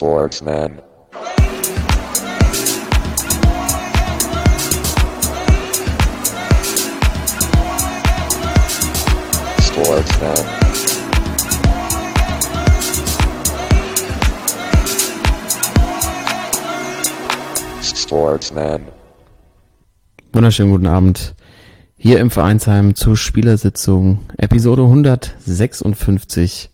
Sportsman. Sportsman. Sportsman. Wunderschönen guten Abend. Hier im Vereinsheim zur Spielersitzung, Episode 156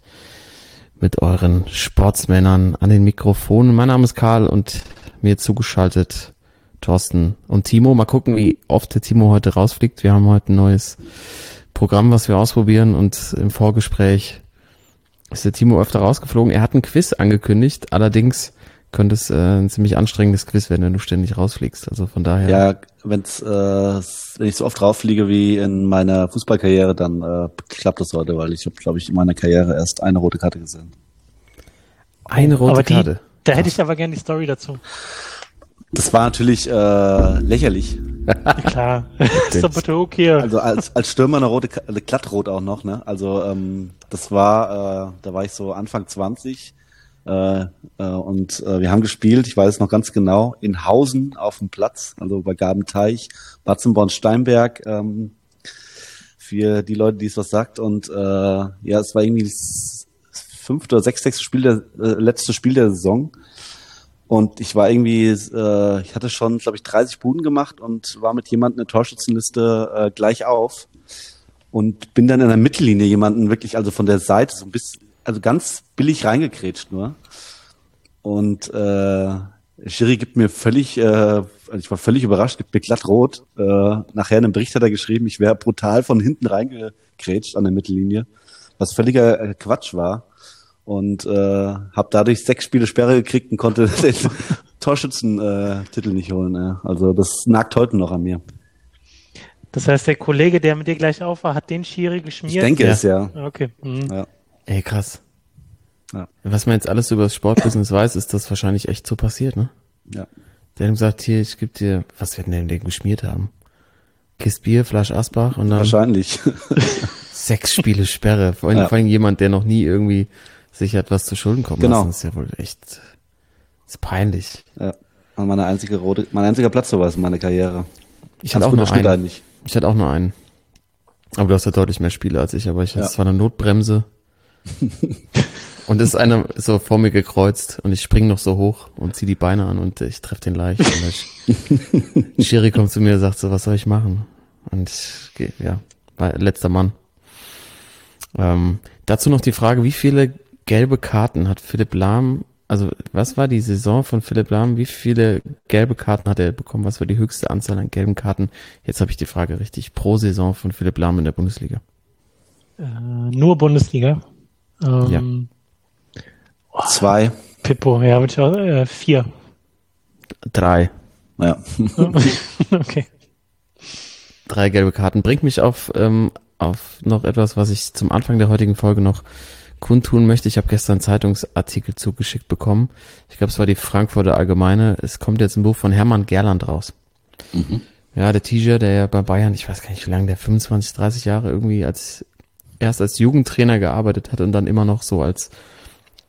mit euren Sportsmännern an den Mikrofonen. Mein Name ist Karl und mir zugeschaltet Thorsten und Timo. Mal gucken, wie oft der Timo heute rausfliegt. Wir haben heute ein neues Programm, was wir ausprobieren und im Vorgespräch ist der Timo öfter rausgeflogen. Er hat ein Quiz angekündigt, allerdings könnte es äh, ein ziemlich anstrengendes Quiz werden, wenn du ständig rausfliegst. Also von daher. Ja, wenn's, äh, wenn ich so oft rauffliege wie in meiner Fußballkarriere, dann äh, klappt das heute, weil ich habe, glaube ich, in meiner Karriere erst eine rote Karte gesehen. Eine rote aber die, Karte. Da hätte ich aber gerne die Story dazu. Das war natürlich äh, lächerlich. Klar. ist doch bitte okay. Also als, als Stürmer eine rote, eine glattrot auch noch, ne? Also ähm, das war, äh, da war ich so Anfang 20 äh, äh, und äh, wir haben gespielt, ich weiß es noch ganz genau, in Hausen auf dem Platz, also bei Gabenteich, Batzenborn-Steinberg, ähm, für die Leute, die es was sagt. Und äh, ja, es war irgendwie das fünfte oder sechste Spiel der, äh, letzte Spiel der Saison. Und ich war irgendwie, äh, ich hatte schon, glaube ich, 30 Buden gemacht und war mit jemandem in der Torschützenliste äh, gleich auf. Und bin dann in der Mittellinie jemanden wirklich, also von der Seite, so ein bisschen, also ganz billig reingekrätscht nur. Und äh, Schiri gibt mir völlig, äh, also ich war völlig überrascht, gibt mir glatt rot. Äh, nachher in einem Bericht hat er geschrieben, ich wäre brutal von hinten reingekrätscht an der Mittellinie, was völliger äh, Quatsch war. Und äh, habe dadurch sechs Spiele Sperre gekriegt und konnte den Torschützen-Titel äh, nicht holen. Ja. Also das nagt heute noch an mir. Das heißt, der Kollege, der mit dir gleich auf war, hat den Schiri Ich geschmiert? denke Ja. es ja. Okay. Mhm. ja. Ey, krass. Ja. Was man jetzt alles über das Sportbusiness weiß, ist das wahrscheinlich echt so passiert, ne? ja. Der hat gesagt, hier, ich geb dir, was werden denn den geschmiert haben? Kist Bier, Flasch Asbach und dann Wahrscheinlich. sechs Spiele Sperre. Vor allem, Ja. vor allem jemand, der noch nie irgendwie sich hat was zu Schulden kommen Genau. lassen. Das ist ja wohl echt, ist peinlich. ja. Und Meine einzige rote, mein einziger Platzverweis in meiner Karriere. Ich Ganz hatte auch nur einen. eigentlich. Ich hatte auch nur einen. Aber du hast ja deutlich mehr Spiele als ich, aber ich Ja. zwar eine Notbremse. und ist einer so vor mir gekreuzt und ich spring noch so hoch und zieh die Beine an und ich treffe den leicht. Und Sch- Schiri kommt zu mir und sagt so, was soll ich machen? Und ich geh, ja, letzter Mann. Ähm, dazu noch die Frage, wie viele gelbe Karten hat Philipp Lahm, also was war die Saison von Philipp Lahm, wie viele gelbe Karten hat er bekommen, was war die höchste Anzahl an gelben Karten? Jetzt habe ich die Frage richtig, pro Saison von Philipp Lahm in der Bundesliga. Äh, nur Bundesliga. Ähm, Zwei. Pippo, ja, würde ich auch, äh, vier. Drei. Ja. okay. Drei gelbe Karten. Bringt mich auf, ähm, auf noch etwas, was ich zum Anfang der heutigen Folge noch kundtun möchte. Ich habe gestern einen Zeitungsartikel zugeschickt bekommen. Ich glaube, es war die Frankfurter Allgemeine. Es kommt jetzt ein Buch von Hermann Gerland raus. Ja, der Tiger, der ja bei Bayern, ich weiß gar nicht wie lange, der 25, 30 Jahre irgendwie als erst als Jugendtrainer gearbeitet hat und dann immer noch so als,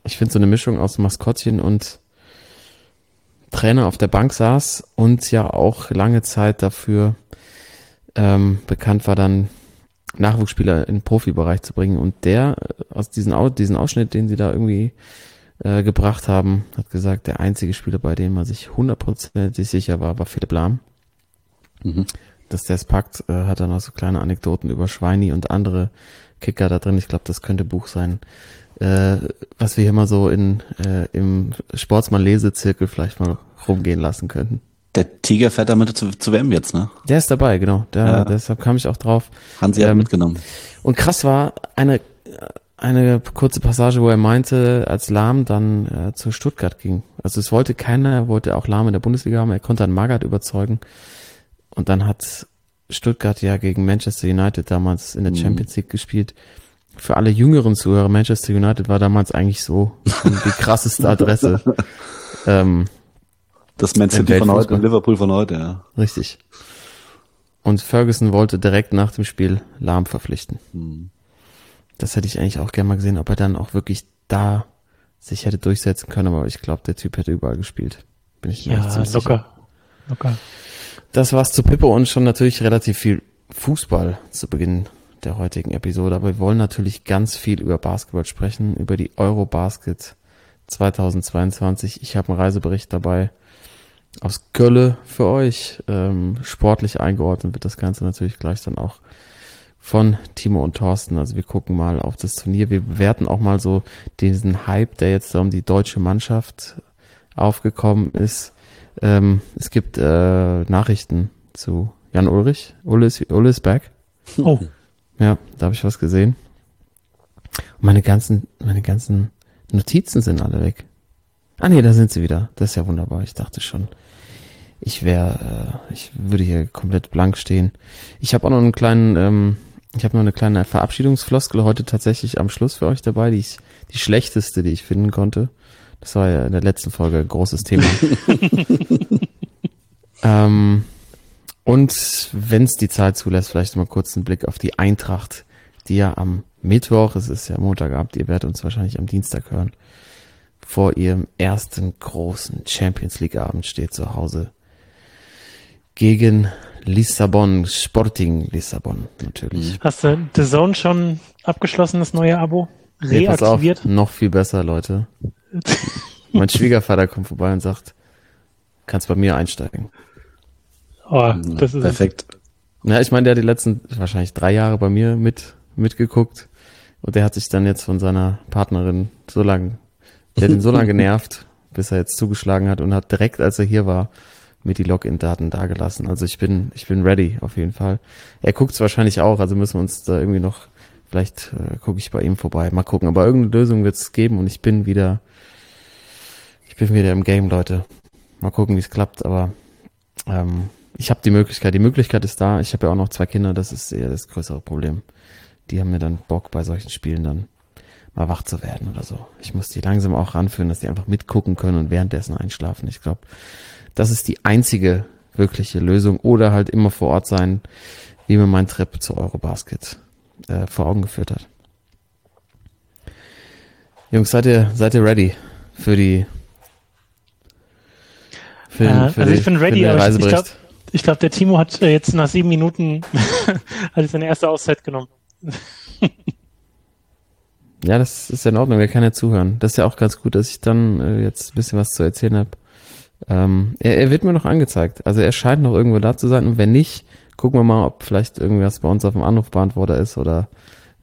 ich finde so eine Mischung aus Maskottchen und Trainer auf der Bank saß und ja auch lange Zeit dafür ähm, bekannt war, dann Nachwuchsspieler in den Profibereich zu bringen. Und der, äh, aus diesen, Au- diesen Ausschnitt, den sie da irgendwie äh, gebracht haben, hat gesagt, der einzige Spieler, bei dem man sich hundertprozentig sicher war, war Philipp Lahm. Dass der es packt, äh, hat dann auch so kleine Anekdoten über Schweini und andere Kicker da drin. Ich glaube, das könnte Buch sein. Äh, was wir hier mal so in, äh, im Sportsmann-Lesezirkel vielleicht mal rumgehen lassen könnten. Der Tiger fährt damit zu, zu WM jetzt, ne? Der ist dabei, genau. Der, Ja. Deshalb kam ich auch drauf. Hansi hat Ähm, mitgenommen. Und krass war eine, eine kurze Passage, wo er meinte, als Lahm dann äh, zu Stuttgart ging. Also es wollte keiner, er wollte auch Lahm in der Bundesliga haben, er konnte dann Magath überzeugen. Und dann hat Stuttgart ja gegen Manchester United damals in der Champions League gespielt. Für alle jüngeren Zuhörer, Manchester United war damals eigentlich so die krasseste Adresse. ähm, Das Man City von heute und Liverpool von heute, ja. Richtig. Und Ferguson wollte direkt nach dem Spiel Lahm verpflichten. Das hätte ich eigentlich auch gerne mal gesehen, ob er dann auch wirklich da sich hätte durchsetzen können, aber ich glaube, der Typ hätte überall gespielt. Bin ich mir Ja, locker. sicher. Locker. Das war's zu Pippo und schon natürlich relativ viel Fußball zu Beginn der heutigen Episode. Aber wir wollen natürlich ganz viel über Basketball sprechen, über die Eurobasket 2022. Ich habe einen Reisebericht dabei aus Gölle für euch. Ähm, sportlich eingeordnet wird das Ganze natürlich gleich dann auch von Timo und Thorsten. Also wir gucken mal auf das Turnier. Wir bewerten auch mal so diesen Hype, der jetzt um die deutsche Mannschaft aufgekommen ist. Ähm, es gibt äh, Nachrichten zu Jan Ulrich. Ulle ist, Ulle ist back. Oh, Ja, da habe ich was gesehen. Und meine ganzen, meine ganzen Notizen sind alle weg. Ah nee, da sind sie wieder. Das ist ja wunderbar. Ich dachte schon, ich wäre, äh, ich würde hier komplett blank stehen. Ich habe auch noch einen kleinen, ähm, ich habe noch eine kleine Verabschiedungsfloskel heute tatsächlich am Schluss für euch dabei, die ich, die schlechteste, die ich finden konnte. Das war ja in der letzten Folge ein großes Thema. ähm, und wenn es die Zeit zulässt, vielleicht mal kurz einen Blick auf die Eintracht, die ja am Mittwoch, es ist ja Montagabend, ihr werdet uns wahrscheinlich am Dienstag hören, vor ihrem ersten großen Champions League Abend steht zu Hause gegen Lissabon, Sporting Lissabon natürlich. hast du The Zone schon abgeschlossen, das neue Abo? Nee, pass auf, Reaktiviert? noch viel besser, Leute. mein Schwiegervater kommt vorbei und sagt, kannst bei mir einsteigen. Oh, das ist Perfekt. Ja, ich meine, der hat die letzten wahrscheinlich drei Jahre bei mir mit mitgeguckt und der hat sich dann jetzt von seiner Partnerin so lang, der hat ihn so lange genervt, bis er jetzt zugeschlagen hat und hat direkt, als er hier war, mir die Login-Daten dagelassen. Also ich bin, ich bin ready auf jeden Fall. Er guckt es wahrscheinlich auch, also müssen wir uns da irgendwie noch, vielleicht äh, gucke ich bei ihm vorbei, mal gucken. Aber irgendeine Lösung wird es geben und ich bin wieder, bin wieder im Game, Leute. Mal gucken, wie es klappt, aber ähm, ich habe die Möglichkeit, die Möglichkeit ist da. Ich habe ja auch noch zwei Kinder, das ist eher das größere Problem. Die haben mir dann Bock bei solchen Spielen dann mal wach zu werden oder so. Ich muss die langsam auch ranführen, dass die einfach mitgucken können und währenddessen einschlafen. Ich glaube, das ist die einzige wirkliche Lösung oder halt immer vor Ort sein, wie mir mein Trip zu Eurobasket äh, vor Augen geführt hat. Jungs, seid ihr, seid ihr ready für die Äh, für also die- ich bin ready, aber ich, glaube, ich glaub, der Timo hat äh, jetzt nach sieben Minuten hat seine erste Auszeit genommen. Ja, das ist ja in Ordnung, er kann ja zuhören. Das ist ja auch ganz gut, dass ich dann äh, jetzt ein bisschen was zu erzählen habe. Ähm, er, er wird mir noch angezeigt. Also er scheint noch irgendwo da zu sein und wenn nicht, gucken wir mal, ob vielleicht irgendwas bei uns auf dem Anrufbeantworter ist oder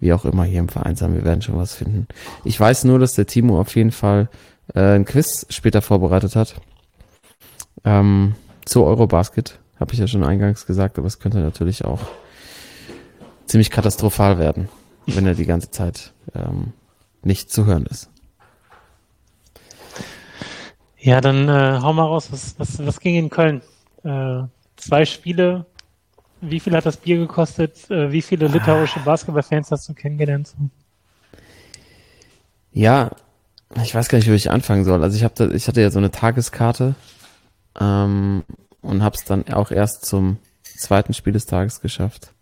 wie auch immer hier im Vereinsheim. Wir werden schon was finden. Ich weiß nur, dass der Timo auf jeden Fall äh, ein Quiz später vorbereitet hat. Ähm, zu Eurobasket, habe ich ja schon eingangs gesagt, aber es könnte natürlich auch ziemlich katastrophal werden, wenn er die ganze Zeit ähm, nicht zu hören ist. Ja, dann äh, hau mal raus, was, was, was ging in Köln? Äh, zwei Spiele. Wie viel hat das Bier gekostet? Äh, wie viele litauische Basketballfans hast du kennengelernt? Ja, ich weiß gar nicht, wo ich anfangen soll. Also ich habe, ich hatte ja so eine Tageskarte ähm, und habe es dann auch erst zum zweiten Spiel des Tages geschafft.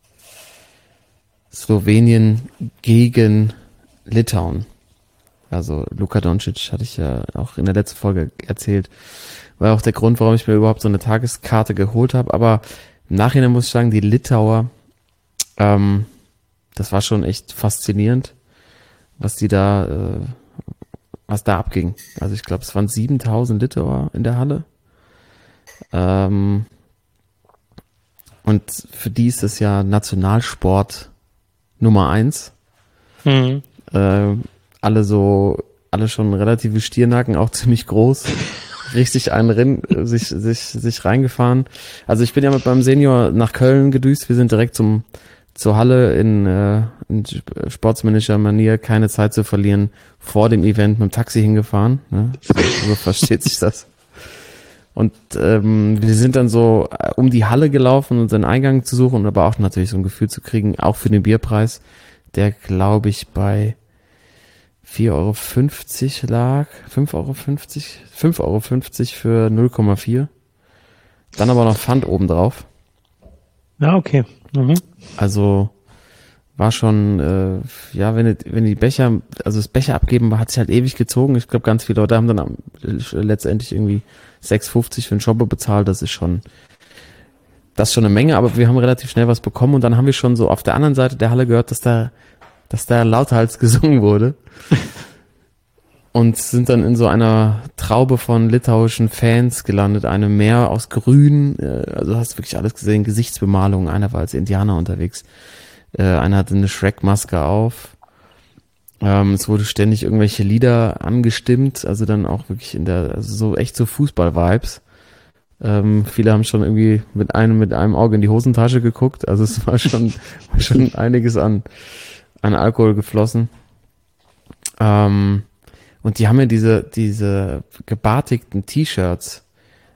Slowenien gegen Litauen. Also Luka Doncic hatte ich ja auch in der letzten Folge erzählt. War auch der Grund, warum ich mir überhaupt so eine Tageskarte geholt habe. Aber im Nachhinein muss ich sagen, die Litauer, ähm, das war schon echt faszinierend, was die da, äh, was da abging. Also ich glaube, es waren 7000 Litauer in der Halle. Ähm, und für die ist es ja Nationalsport Nummer eins. Mhm. Äh, alle so, alle schon relative Stiernacken, auch ziemlich groß. Richtig einen rein, äh, sich, sich, sich reingefahren. Also ich bin ja mit meinem Senior nach Köln gedüst. Wir sind direkt zum, zur Halle in, äh, in sportsmännischer Manier, keine Zeit zu verlieren, vor dem Event mit dem Taxi hingefahren. Ne? So, so versteht sich das. Und ähm, wir sind dann so äh, um die Halle gelaufen, um unseren Eingang zu suchen, aber auch natürlich so ein Gefühl zu kriegen, auch für den Bierpreis, der glaube ich bei 4,50 Euro lag, 5,50 Euro, 5,50 Euro für 0,4. Dann aber noch Pfand obendrauf. Ja, okay. Mhm. Also war schon, äh, ja, wenn, wenn die Becher, also das Becher abgeben, hat sich halt ewig gezogen. Ich glaube, ganz viele Leute haben dann letztendlich irgendwie 6,50 für einen Shopper bezahlt. Das ist schon, das ist schon eine Menge, aber wir haben relativ schnell was bekommen und dann haben wir schon so auf der anderen Seite der Halle gehört, dass da, dass da lauthals gesungen wurde. und sind dann in so einer Traube von litauischen Fans gelandet, eine Meer aus Grün, äh, also hast wirklich alles gesehen, Gesichtsbemalung, einer war als Indianer unterwegs, äh, einer hatte eine Shrek-Maske auf. Ähm, es wurde ständig irgendwelche Lieder angestimmt, also dann auch wirklich in der, also so echt so Fußball-Vibes. Ähm, viele haben schon irgendwie mit einem, mit einem Auge in die Hosentasche geguckt, also es war schon, schon einiges an, an Alkohol geflossen. Ähm, und die haben ja diese, diese gebartigten T-Shirts.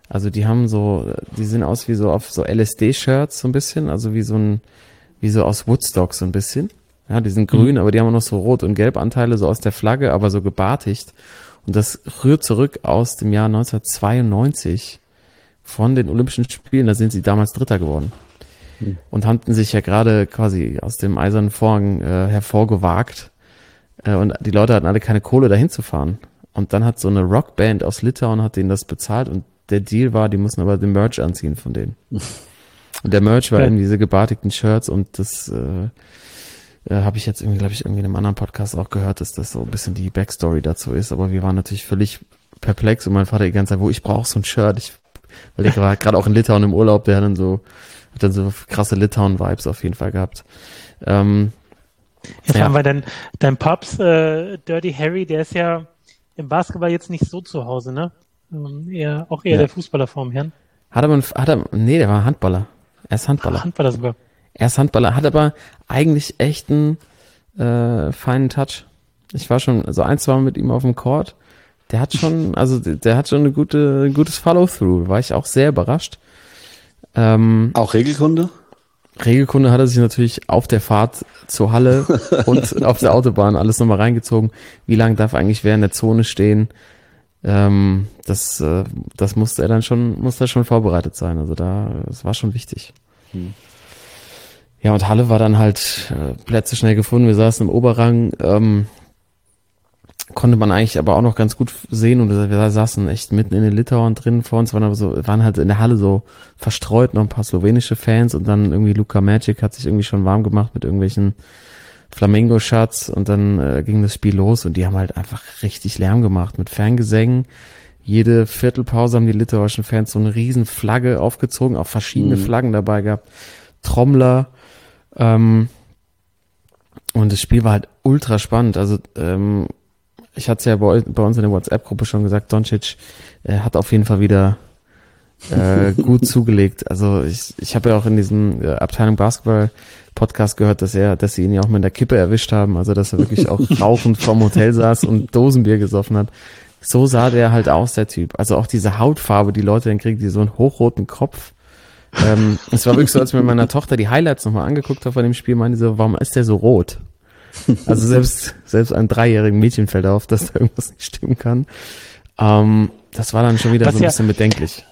Also die haben so, die sehen aus wie so auf so LSD-Shirts so ein bisschen, also wie so ein, wie so aus Woodstock so ein bisschen. Ja, die sind grün, aber die haben auch noch so Rot- und Gelbanteile, so aus der Flagge, aber so gebartigt. Und das rührt zurück aus dem Jahr 1992 von den Olympischen Spielen. Da sind sie damals Dritter geworden. Und hatten sich ja gerade quasi aus dem eisernen Vorhang äh, hervorgewagt. Äh, und die Leute hatten alle keine Kohle, dahin zu fahren. Und dann hat so eine Rockband aus Litauen hat denen das bezahlt und der Deal war, die mussten aber den Merch anziehen von denen. Und der Merch war Ja. eben diese gebartigten Shirts und das äh, äh, habe ich jetzt irgendwie, glaube ich, irgendwie in einem anderen Podcast auch gehört, dass das so ein bisschen die Backstory dazu ist. Aber wir waren natürlich völlig perplex und mein Vater die ganze Zeit, wo ich brauche so ein Shirt. Ich, weil der war gerade auch in Litauen im Urlaub, der hat dann so, hat dann so krasse Litauen-Vibes auf jeden Fall gehabt. Ähm, Jetzt Ja. haben wir dann dein Pops, äh, Dirty Harry, der ist ja im Basketball jetzt nicht so zu Hause, ne? Ähm, eher, auch eher Ja. der Fußballer vorm Herrn. hat ein- hat er, nee, der war Handballer. Er ist Handballer. Handballer sogar. Er ist Handballer, hat aber eigentlich echt einen äh, feinen Touch. Ich war schon so ein, zwei Mal mit ihm auf dem Court. Der hat schon, also der, der hat schon eine gute, ein gutes Follow-through. War ich auch sehr überrascht. Ähm, Auch Regelkunde? Regelkunde hat er sich natürlich auf der Fahrt zur Halle und auf der Autobahn alles nochmal reingezogen. Wie lange darf eigentlich wer in der Zone stehen? Ähm, das, äh, das musste er dann schon, musste er schon vorbereitet sein. Also da, das war schon wichtig. Ja, und Halle war dann halt äh, Plätze schnell gefunden. Wir saßen im Oberrang, ähm, konnte man eigentlich aber auch noch ganz gut sehen und wir saßen echt mitten in den Litauern drin vor uns, waren aber so, waren halt in der Halle so verstreut noch ein paar slowenische Fans und dann irgendwie Luka Magic hat sich irgendwie schon warm gemacht mit irgendwelchen Flamingo-Shots und dann äh, ging das Spiel los und die haben halt einfach richtig Lärm gemacht mit Fangesängen. Jede Viertelpause haben die litauischen Fans so eine riesen Flagge aufgezogen, auch verschiedene Flaggen dabei gehabt, Trommler, ähm, und das Spiel war halt ultra spannend. Also ähm, ich hatte es ja bei, bei uns in der WhatsApp-Gruppe schon gesagt, Doncic äh, hat auf jeden Fall wieder äh, gut zugelegt. Also ich, ich habe ja auch in diesem äh, Abteilung Basketball Podcast gehört, dass er, dass sie ihn ja auch mit der Kippe erwischt haben, also dass er wirklich auch rauchend vorm Hotel saß und Dosenbier gesoffen hat. So sah der halt aus, der Typ. Also auch diese Hautfarbe, die Leute dann kriegen, die so einen hochroten Kopf. Ähm, es war wirklich so, als ich mir meiner Tochter die Highlights nochmal angeguckt habe von dem Spiel, meinte sie so, warum ist der so rot? Also selbst, selbst einem dreijährigen Mädchen fällt auf, dass da irgendwas nicht stimmen kann. Ähm, das war dann schon wieder Was so ein ja- bisschen bedenklich.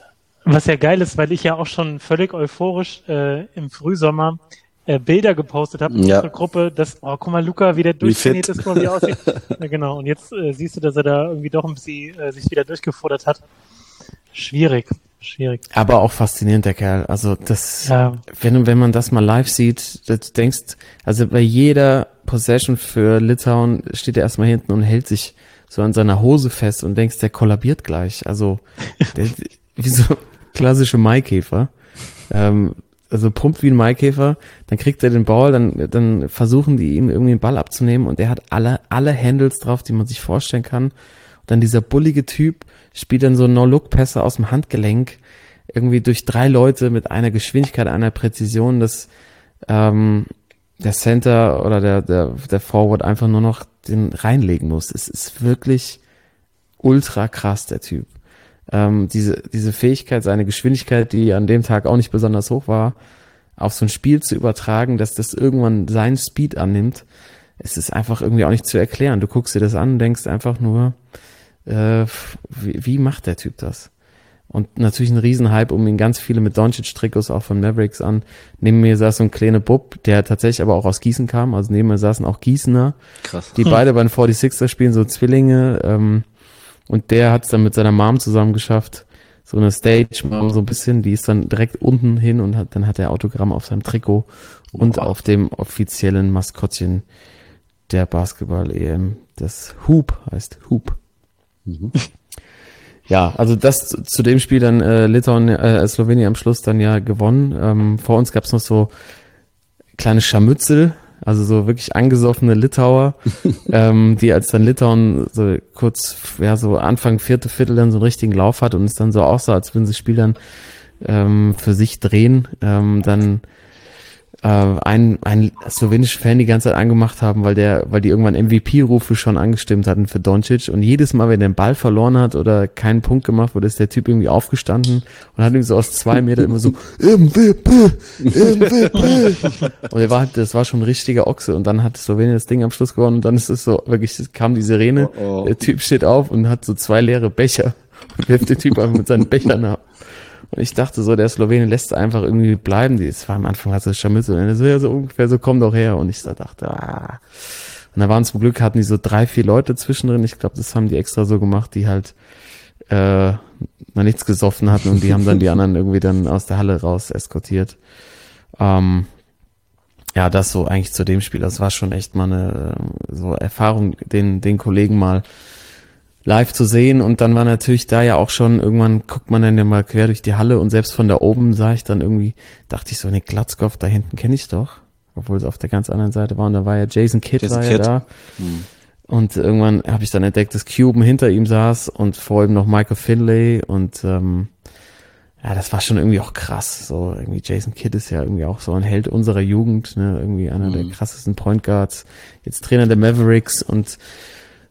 Was ja geil ist, weil ich ja auch schon völlig euphorisch äh, im Frühsommer äh, Bilder gepostet habe in Ja. unserer Gruppe, dass, oh, guck mal, Luca, wie der durchtrainiert fit. ist, guck mal, wie aussieht. ja, genau. Und jetzt äh, siehst du, dass er da irgendwie doch ein bisschen äh, sich wieder durchgefordert hat. Schwierig, schwierig. Aber auch faszinierend, der Kerl. Also das, Ja. wenn, wenn man das mal live sieht, du denkst, also bei jeder Possession für Litauen steht er erstmal hinten und hält sich so an seiner Hose fest und denkst, der kollabiert gleich. Also der, wie so klassische Maikäfer. Ähm, also pumpt wie ein Maikäfer, dann kriegt er den Ball, dann, dann versuchen die ihm irgendwie den Ball abzunehmen und er hat alle, alle Handles drauf, die man sich vorstellen kann. Und dann dieser bullige Typ spielt dann so No-Look-Pässe aus dem Handgelenk, irgendwie durch drei Leute mit einer Geschwindigkeit, einer Präzision, dass ähm, der Center oder der, der, der Forward einfach nur noch den reinlegen muss. Es ist wirklich ultra krass, der Typ. Ähm, diese, diese Fähigkeit, seine Geschwindigkeit, die an dem Tag auch nicht besonders hoch war, auf so ein Spiel zu übertragen, dass das irgendwann seinen Speed annimmt, es ist einfach irgendwie auch nicht zu erklären. Du guckst dir das an und denkst einfach nur, äh, wie, wie macht der Typ das? Und natürlich ein Riesenhype um ihn, ganz viele mit Doncic-Trikots auch von Mavericks an. Neben mir saß so ein kleiner Bub, der tatsächlich aber auch aus Gießen kam. Also neben mir saßen auch Gießener, Krass. die beide bei den 46er spielen, so Zwillinge. Ähm, und der hat es dann mit seiner Mom zusammen geschafft, so eine Stage-Mom so ein bisschen, die ist dann direkt unten hin und hat, dann hat er Autogramm auf seinem Trikot und auf dem offiziellen Maskottchen der Basketball-EM. Das Hoop heißt Hoop. Ja, also das zu, zu dem Spiel dann äh, Litauen, äh, Slowenien am Schluss dann ja gewonnen. Ähm, vor uns gab's noch so kleine Scharmützel, also so wirklich angesoffene Litauer, ähm, die als dann Litauen so kurz, ja so Anfang vierte Viertel dann so einen richtigen Lauf hat und es dann so aussah, als würden sie das Spiel dann ähm, für sich drehen, ähm, dann äh, ein, ein slowenischer Fan die ganze Zeit angemacht haben, weil der, weil die irgendwann MVP-Rufe schon angestimmt hatten für Doncic und jedes Mal, wenn der den Ball verloren hat oder keinen Punkt gemacht wurde, ist der Typ irgendwie aufgestanden und hat irgendwie so aus zwei Meter immer so MVP, MVP. Und er war halt, das war schon ein richtiger Ochse und dann hat Slowenien das Ding am Schluss gewonnen und dann ist es so, wirklich, kam die Sirene, Oh, oh. der Typ steht auf und hat so zwei leere Becher und wirft den Typ einfach mit seinen Bechern ab. Und ich dachte so, der Slowene lässt einfach irgendwie bleiben. Die- Es war am Anfang hat das Scharmützel. Und so, ja, so ungefähr, so komm doch her. Und ich so dachte, ah. Und da waren zum Glück, hatten die so drei, vier Leute zwischendrin. Ich glaube, das haben die extra so gemacht, die halt äh, mal nichts gesoffen hatten und die haben dann die anderen irgendwie dann aus der Halle raus eskortiert. Ähm, ja, das so eigentlich zu dem Spiel. Das war schon echt mal eine äh, so Erfahrung, den, den Kollegen mal live zu sehen. Und dann war natürlich da ja auch schon, irgendwann guckt man dann ja mal quer durch die Halle und selbst von da oben sah ich dann irgendwie, dachte ich so, ne, Glatzkopf, da hinten kenne ich doch. Obwohl es auf der ganz anderen Seite war. Und da war ja Jason Kidd Jason war ja Kidd. da. Und irgendwann habe ich dann entdeckt, dass Cuban hinter ihm saß und vor ihm noch Michael Finlay und ähm, ja, das war schon irgendwie auch krass. So irgendwie Jason Kidd ist ja irgendwie auch so ein Held unserer Jugend, ne? Irgendwie einer der krassesten Point Guards, jetzt Trainer der Mavericks und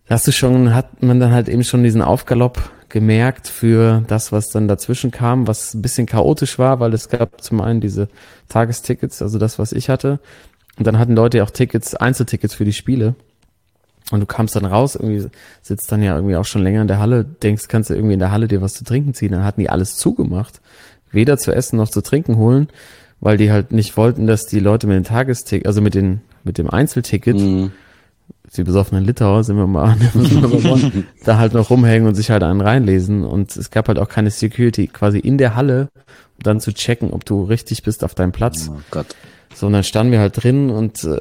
hast du schon, hat man dann halt eben schon diesen Aufgalopp gemerkt für das, was dann dazwischen kam, was ein bisschen chaotisch war, weil es gab zum einen diese Tagestickets, also das, was ich hatte, und dann hatten Leute ja auch Tickets, Einzeltickets für die Spiele. Und du kamst dann raus, irgendwie sitzt dann ja irgendwie auch schon länger in der Halle, denkst, kannst du irgendwie in der Halle dir was zu trinken ziehen. Dann hatten die alles zugemacht. Weder zu essen noch zu trinken holen, weil die halt nicht wollten, dass die Leute mit dem Tagesticket, also mit den, mit dem Einzelticket, Mhm. Die besoffenen Litauer, sind wir mal, da halt noch rumhängen und sich halt einen reinlesen. Und es gab halt auch keine Security quasi in der Halle, um dann zu checken, ob du richtig bist auf deinem Platz. Oh Gott. So, und dann standen wir halt drin und äh,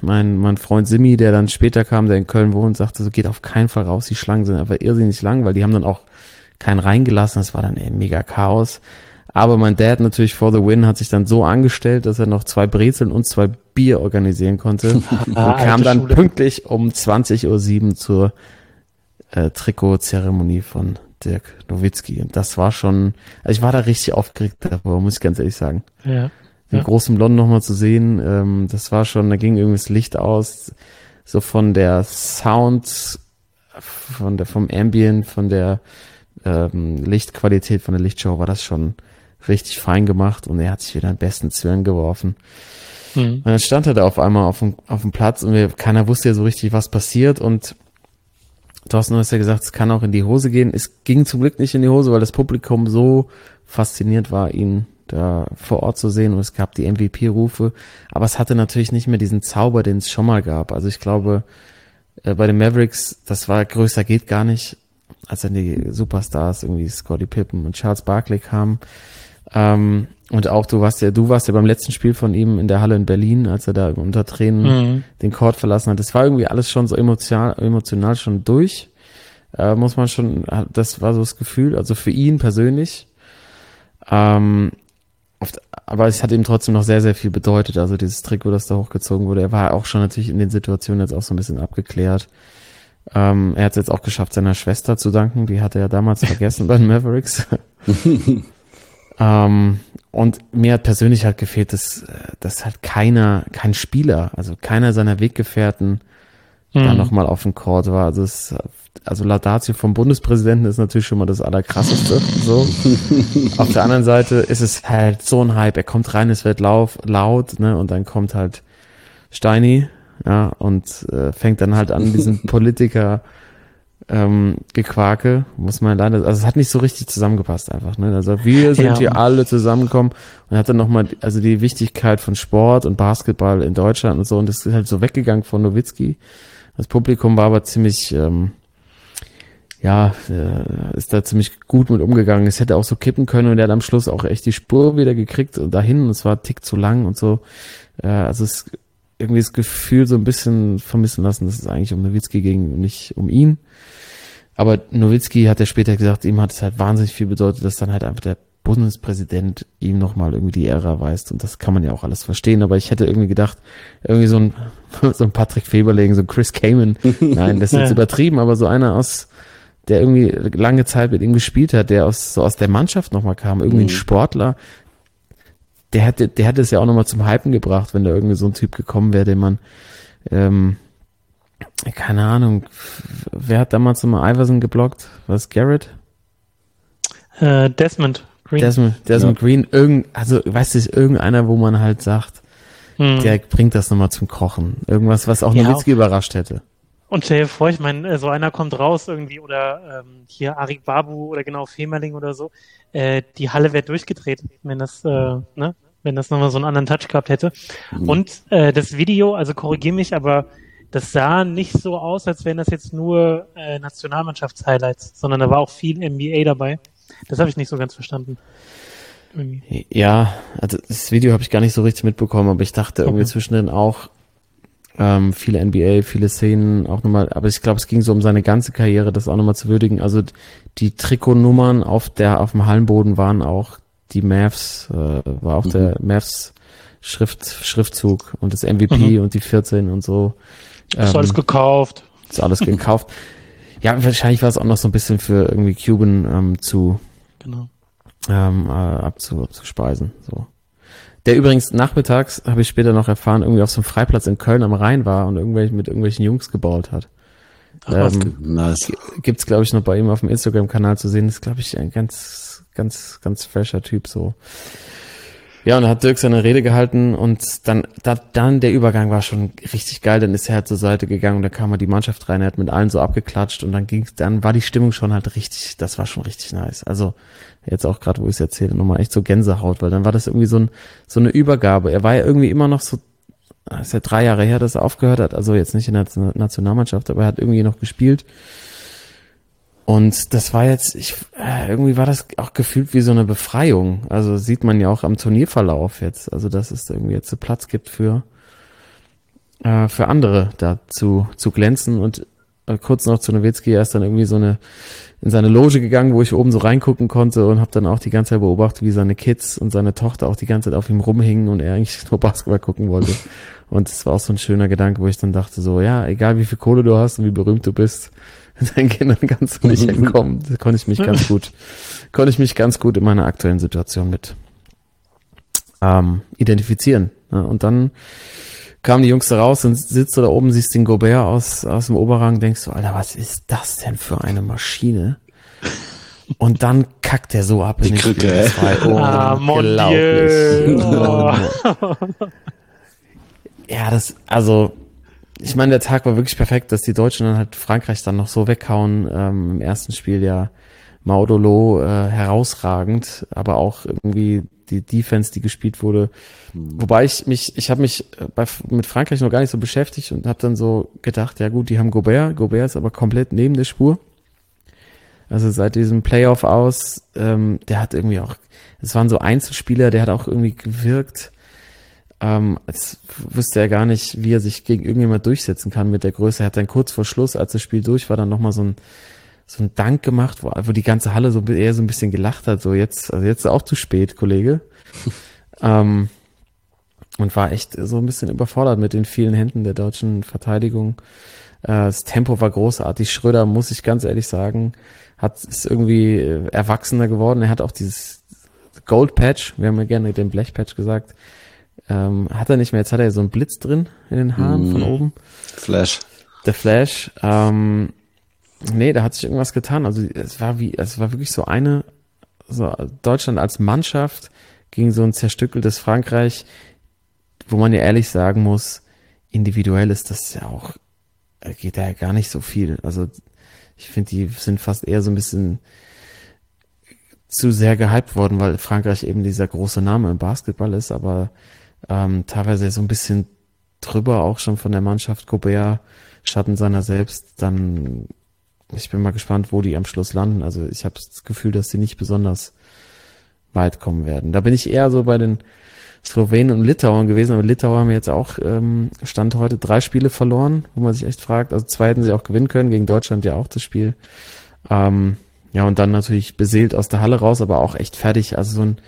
mein, mein Freund Simi, der dann später kam, der in Köln wohnt, sagte so, geht auf keinen Fall raus, die Schlangen sind einfach irrsinnig lang, weil die haben dann auch keinen reingelassen, das war dann ey, mega Chaos. Aber mein Dad natürlich for the win hat sich dann so angestellt, dass er noch zwei Brezeln und zwei Bier organisieren konnte und Ah, kam dann Schule. pünktlich um 20.07 Uhr zur äh, Trikotzeremonie von Dirk Nowitzki. Und das war schon, also ich war da richtig aufgeregt davor, muss ich ganz ehrlich sagen Ja. den Ja. großen Blond nochmal zu sehen, ähm, das war schon, da ging irgendwie das Licht aus, so von der Sound, von der, vom Ambient, von der ähm, Lichtqualität, von der Lichtshow war das schon richtig fein gemacht und er hat sich wieder den besten Zwirn geworfen. Mhm. Und dann stand er da auf einmal auf dem, auf dem Platz und wir, keiner wusste ja so richtig, was passiert und Thorsten, du hast ja gesagt, es kann auch in die Hose gehen. Es ging zum Glück nicht in die Hose, weil das Publikum so fasziniert war, ihn da vor Ort zu sehen und es gab die MVP-Rufe. Aber es hatte natürlich nicht mehr diesen Zauber, den es schon mal gab. Also ich glaube, äh, bei den Mavericks, das war größer geht gar nicht, als dann die Superstars, irgendwie Scottie Pippen und Charles Barkley kamen. Ähm, und auch du warst ja, du warst ja beim letzten Spiel von ihm in der Halle in Berlin, als er da unter Tränen Mhm. den Court verlassen hat. Das war irgendwie alles schon so emotional, emotional schon durch. Äh, muss man schon, das war so das Gefühl, also für ihn persönlich. Ähm, oft, aber es hat ihm trotzdem noch sehr, sehr viel bedeutet. Also dieses Trikot, das da hochgezogen wurde. Er war auch schon natürlich in den Situationen jetzt auch so ein bisschen abgeklärt. Ähm, er hat es jetzt auch geschafft, seiner Schwester zu danken. Die hatte er damals vergessen bei den Mavericks. ähm, und mir hat persönlich halt gefehlt, dass, äh, dass halt keiner, kein Spieler, also keiner seiner Weggefährten da Mhm. nochmal auf dem Court war. Also, es, also Laudatio vom Bundespräsidenten ist natürlich schon mal das Allerkrasseste. So. auf der anderen Seite ist es halt so ein Hype. Er kommt rein, es wird lauf, laut, ne, und dann kommt halt Steini, ja, und äh, fängt dann halt an, diesen Politiker ähm, Gequake, muss man leider, also es hat nicht so richtig zusammengepasst einfach, ne? Also wir sind Ja. hier alle zusammengekommen und hat dann nochmal, also die Wichtigkeit von Sport und Basketball in Deutschland und so und das ist halt so weggegangen von Nowitzki. Das Publikum war aber ziemlich, ähm, ja, äh, ist da ziemlich gut mit umgegangen. Es hätte auch so kippen können und er hat am Schluss auch echt die Spur wieder gekriegt und dahin und es war Tick zu lang und so. Äh, also es irgendwie das Gefühl so ein bisschen vermissen lassen, dass es eigentlich um Nowitzki ging und nicht um ihn. Aber Nowitzki hat ja später gesagt, ihm hat es halt wahnsinnig viel bedeutet, dass dann halt einfach der Bundespräsident ihm nochmal irgendwie die Ehre erweist. Und das kann man ja auch alles verstehen. Aber ich hätte irgendwie gedacht, irgendwie so ein, so ein Patrick Feberlegen, so ein Chris Kamen. Nein, das ist jetzt Ja. übertrieben, aber so einer aus, der irgendwie lange Zeit mit ihm gespielt hat, der aus, so aus der Mannschaft nochmal kam, irgendwie ein Sportler, der hätte, der hätte es ja auch nochmal zum Hypen gebracht, wenn da irgendwie so ein Typ gekommen wäre, den man, ähm, keine Ahnung, wer hat damals nochmal Iverson geblockt? Was, Garrett? Äh, Desmond Green. Desmond, Desmond Green, irgend, also, weißt du, ist irgendeiner, wo man halt sagt, Hm. der bringt das nochmal zum Kochen. Irgendwas, was auch Ja, Nowitzki überrascht hätte. Und stell dir vor, ich meine, äh, so einer kommt raus irgendwie oder ähm, hier Arik Babu oder genau Femerling oder so. Äh, die Halle wäre durchgedreht, wenn das, äh, ne, wenn das nochmal so einen anderen Touch gehabt hätte. Und äh, das Video, also korrigier mich, aber das sah nicht so aus, als wären das jetzt nur äh, Nationalmannschafts-Highlights, sondern da war auch viel NBA dabei. Das habe ich nicht so ganz verstanden. Irgendwie. Ja, also das Video habe ich gar nicht so richtig mitbekommen, aber ich dachte irgendwie Okay. zwischendrin auch ähm, viele NBA, viele Szenen auch nochmal, aber ich glaube, es ging so um seine ganze Karriere, das auch nochmal zu würdigen. Also die Trikotnummern auf der auf dem Hallenboden waren auch die Mavs, äh, war auch der Mavs Schrift, Schriftzug und das MVP und die 14 und so. Hast du alles gekauft? ist alles gekauft. Ja, wahrscheinlich war es auch noch so ein bisschen für irgendwie Cuban ähm, zu Genau. ähm, äh, abzu, abzuspeisen. So. Der übrigens nachmittags, habe ich später noch erfahren, irgendwie auf so einem Freiplatz in Köln am Rhein war und irgendwelche, mit irgendwelchen Jungs gebaut hat. Ach, was. Ähm, Nice. gibt's glaube ich noch bei ihm auf dem Instagram-Kanal zu sehen. Das ist glaube ich ein ganz, ganz, ganz fresher Typ so. Ja, und da hat Dirk seine Rede gehalten und dann, da, dann der Übergang war schon richtig geil. Dann ist er halt zur Seite gegangen und da kam mal die Mannschaft rein, er hat mit allen so abgeklatscht und dann ging's, dann war die Stimmung schon halt richtig, das war schon richtig nice. Also jetzt auch gerade, wo ich es erzähle, nochmal echt so Gänsehaut, weil dann war das irgendwie so, ein, so eine Übergabe. Er war ja irgendwie immer noch so, ist ja drei Jahre her, dass er aufgehört hat, also jetzt nicht in der Nationalmannschaft, aber er hat irgendwie noch gespielt. Und das war jetzt, ich, äh, irgendwie war das auch gefühlt wie so eine Befreiung. Also sieht man ja auch am Turnierverlauf jetzt. Also dass es irgendwie jetzt so Platz gibt für, äh, für andere da zu, zu glänzen. Und äh, kurz noch zu Nowitzki, er ist dann irgendwie so eine, in seine Loge gegangen, wo ich oben so reingucken konnte und habe dann auch die ganze Zeit beobachtet, wie seine Kids und seine Tochter auch die ganze Zeit auf ihm rumhingen und er eigentlich nur Basketball gucken wollte. Und es war auch so ein schöner Gedanke, wo ich dann dachte so, ja, egal wie viel Kohle du hast und wie berühmt du bist, deinen Kindern kannst du nicht entkommen. Da konnte ich mich ganz gut, konnte ich mich ganz gut in meiner aktuellen Situation mit ähm, identifizieren. Ne? Und dann kamen die Jungs da raus und sitzt du da oben, siehst den Gobert aus, aus dem Oberrang, denkst du, Alter, was ist das denn für eine Maschine? Und dann kackt er so ab in Die den Krücke, Spiel. ey. Das war Ah, unglaublich. mon Ja, das, also, ich meine, der Tag war wirklich perfekt, dass die Deutschen dann halt Frankreich dann noch so weghauen. Ähm, Im ersten Spiel ja Maudolo äh, herausragend, aber auch irgendwie die Defense, die gespielt wurde. Wobei ich mich, ich habe mich äh, bei, mit Frankreich noch gar nicht so beschäftigt und habe dann so gedacht, ja gut, die haben Gobert, Gobert ist aber komplett neben der Spur. Also seit diesem Playoff aus, ähm, der hat irgendwie auch, es waren so Einzelspieler, der hat auch irgendwie gewirkt, ähm, als wüsste er gar nicht, wie er sich gegen irgendjemand durchsetzen kann mit der Größe. Er hat dann kurz vor Schluss, als das Spiel durch war, dann nochmal so ein, so ein Dank gemacht, wo, wo die ganze Halle so eher so ein bisschen gelacht hat, so jetzt, also jetzt auch zu spät, Kollege. ähm, und war echt so ein bisschen überfordert mit den vielen Händen der deutschen Verteidigung. Äh, das Tempo war großartig. Schröder, muss ich ganz ehrlich sagen, hat ist irgendwie äh, erwachsener geworden. Er hat auch dieses Gold Patch, wir haben ja gerne den Blech Patch gesagt, ähm, hat er nicht mehr. Jetzt hat er so einen Blitz drin in den Haaren von Mhm. oben. Flash. The Flash. Ähm, nee, da hat sich irgendwas getan. Also es war wie, es war wirklich so eine, so Deutschland als Mannschaft gegen so ein zerstückeltes Frankreich, wo man ja ehrlich sagen muss, individuell ist das ja auch, geht da ja gar nicht so viel. Also ich finde, die sind fast eher so ein bisschen zu sehr gehypt worden, weil Frankreich eben dieser große Name im Basketball ist, aber ähm, teilweise so ein bisschen drüber auch schon von der Mannschaft. Gobert, Schatten seiner selbst, dann ich bin mal gespannt, wo die am Schluss landen. Also ich habe das Gefühl, dass sie nicht besonders weit kommen werden. Da bin ich eher so bei den Slowenen und Litauern gewesen, aber Litauer haben jetzt auch ähm, Stand heute drei Spiele verloren, wo man sich echt fragt. Also zwei hätten sie auch gewinnen können, gegen Deutschland ja auch das Spiel. Ähm, ja, und dann natürlich beseelt aus der Halle raus, aber auch echt fertig. Also so ein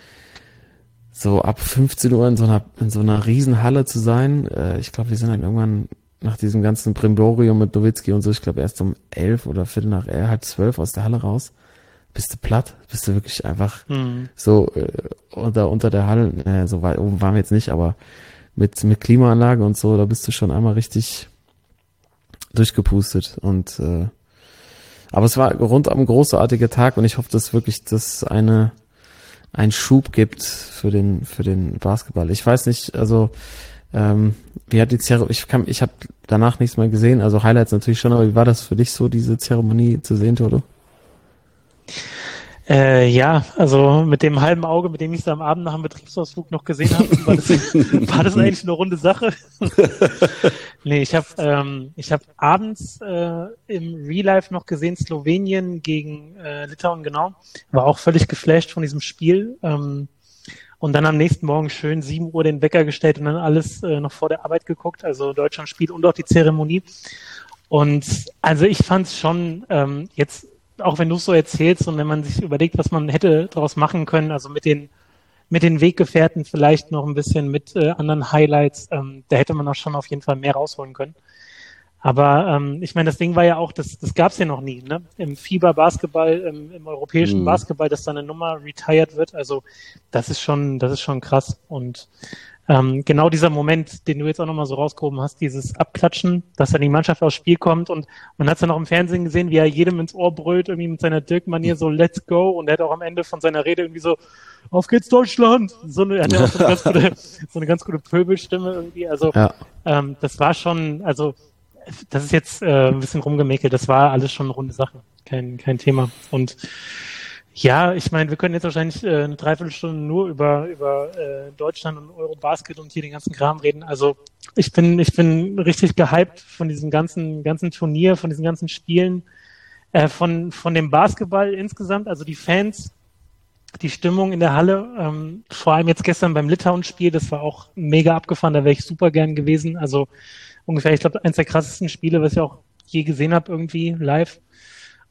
so ab 15 Uhr in so einer in so einer Riesenhalle zu sein. Äh, ich glaube, wir sind dann irgendwann nach diesem ganzen Brimborium mit Nowitzki und so, ich glaube erst um elf oder viertel nach elf, halb zwölf aus der Halle raus. Bist du platt? Bist du wirklich einfach mhm. so äh, unter, unter der Halle, äh, so weit oben waren wir jetzt nicht, aber mit, mit Klimaanlage und so, da bist du schon einmal richtig durchgepustet und äh, aber es war rundum ein großartiger Tag und ich hoffe, dass wirklich das eine ein Schub gibt für den für den Basketball. Ich weiß nicht, also ähm, wie hat die Zeremonie, ich kann, ich habe danach nichts mehr gesehen, also Highlights natürlich schon, aber wie war das für dich so, diese Zeremonie zu sehen, Toto? Äh, ja, also mit dem halben Auge, mit dem ich es am Abend nach dem Betriebsausflug noch gesehen habe, war das, war das eigentlich eine runde Sache. nee, ich habe ähm, ich hab abends äh, im Real Life noch gesehen, Slowenien gegen äh, Litauen, genau. War auch völlig geflasht von diesem Spiel. Ähm, und dann am nächsten Morgen schön 7 Uhr den Wecker gestellt und dann alles äh, noch vor der Arbeit geguckt, also Deutschland spielt und auch die Zeremonie. Und also ich fand es schon ähm, jetzt, auch wenn du es so erzählst und wenn man sich überlegt, was man hätte daraus machen können, also mit den mit den Weggefährten vielleicht noch ein bisschen mit äh, anderen Highlights, ähm, da hätte man auch schon auf jeden Fall mehr rausholen können. Aber ähm, ich meine, das Ding war ja auch, das, das gab es ja noch nie, ne? Im FIBA-Basketball, im, im europäischen mhm. Basketball, dass da eine Nummer retired wird. Also das ist schon, das ist schon krass. Und ähm, genau dieser Moment, den du jetzt auch nochmal so rausgehoben hast, dieses Abklatschen, dass dann die Mannschaft aufs Spiel kommt und man hat es dann auch im Fernsehen gesehen, wie er jedem ins Ohr brüllt, irgendwie mit seiner Dirk-Manier so Let's go und er hat auch am Ende von seiner Rede irgendwie so Auf geht's Deutschland! So eine, er hat ja auch so eine ganz gute, so eine ganz gute Pöbelstimme irgendwie. Also ja. ähm, das war schon, also das ist jetzt äh, ein bisschen rumgemäkelt, das war alles schon eine runde Sache, kein, kein Thema. Und ja, ich meine, wir können jetzt wahrscheinlich äh, eine Dreiviertelstunde nur über, über äh, Deutschland und Eurobasket und hier den ganzen Kram reden. Also ich bin, ich bin richtig gehypt von diesem ganzen, ganzen Turnier, von diesen ganzen Spielen, äh, von, von dem Basketball insgesamt, also die Fans, die Stimmung in der Halle, ähm, vor allem jetzt gestern beim Litauen-Spiel, das war auch mega abgefahren, da wäre ich super gern gewesen. Also ungefähr, ich glaube, eins der krassesten Spiele, was ich auch je gesehen habe, irgendwie live.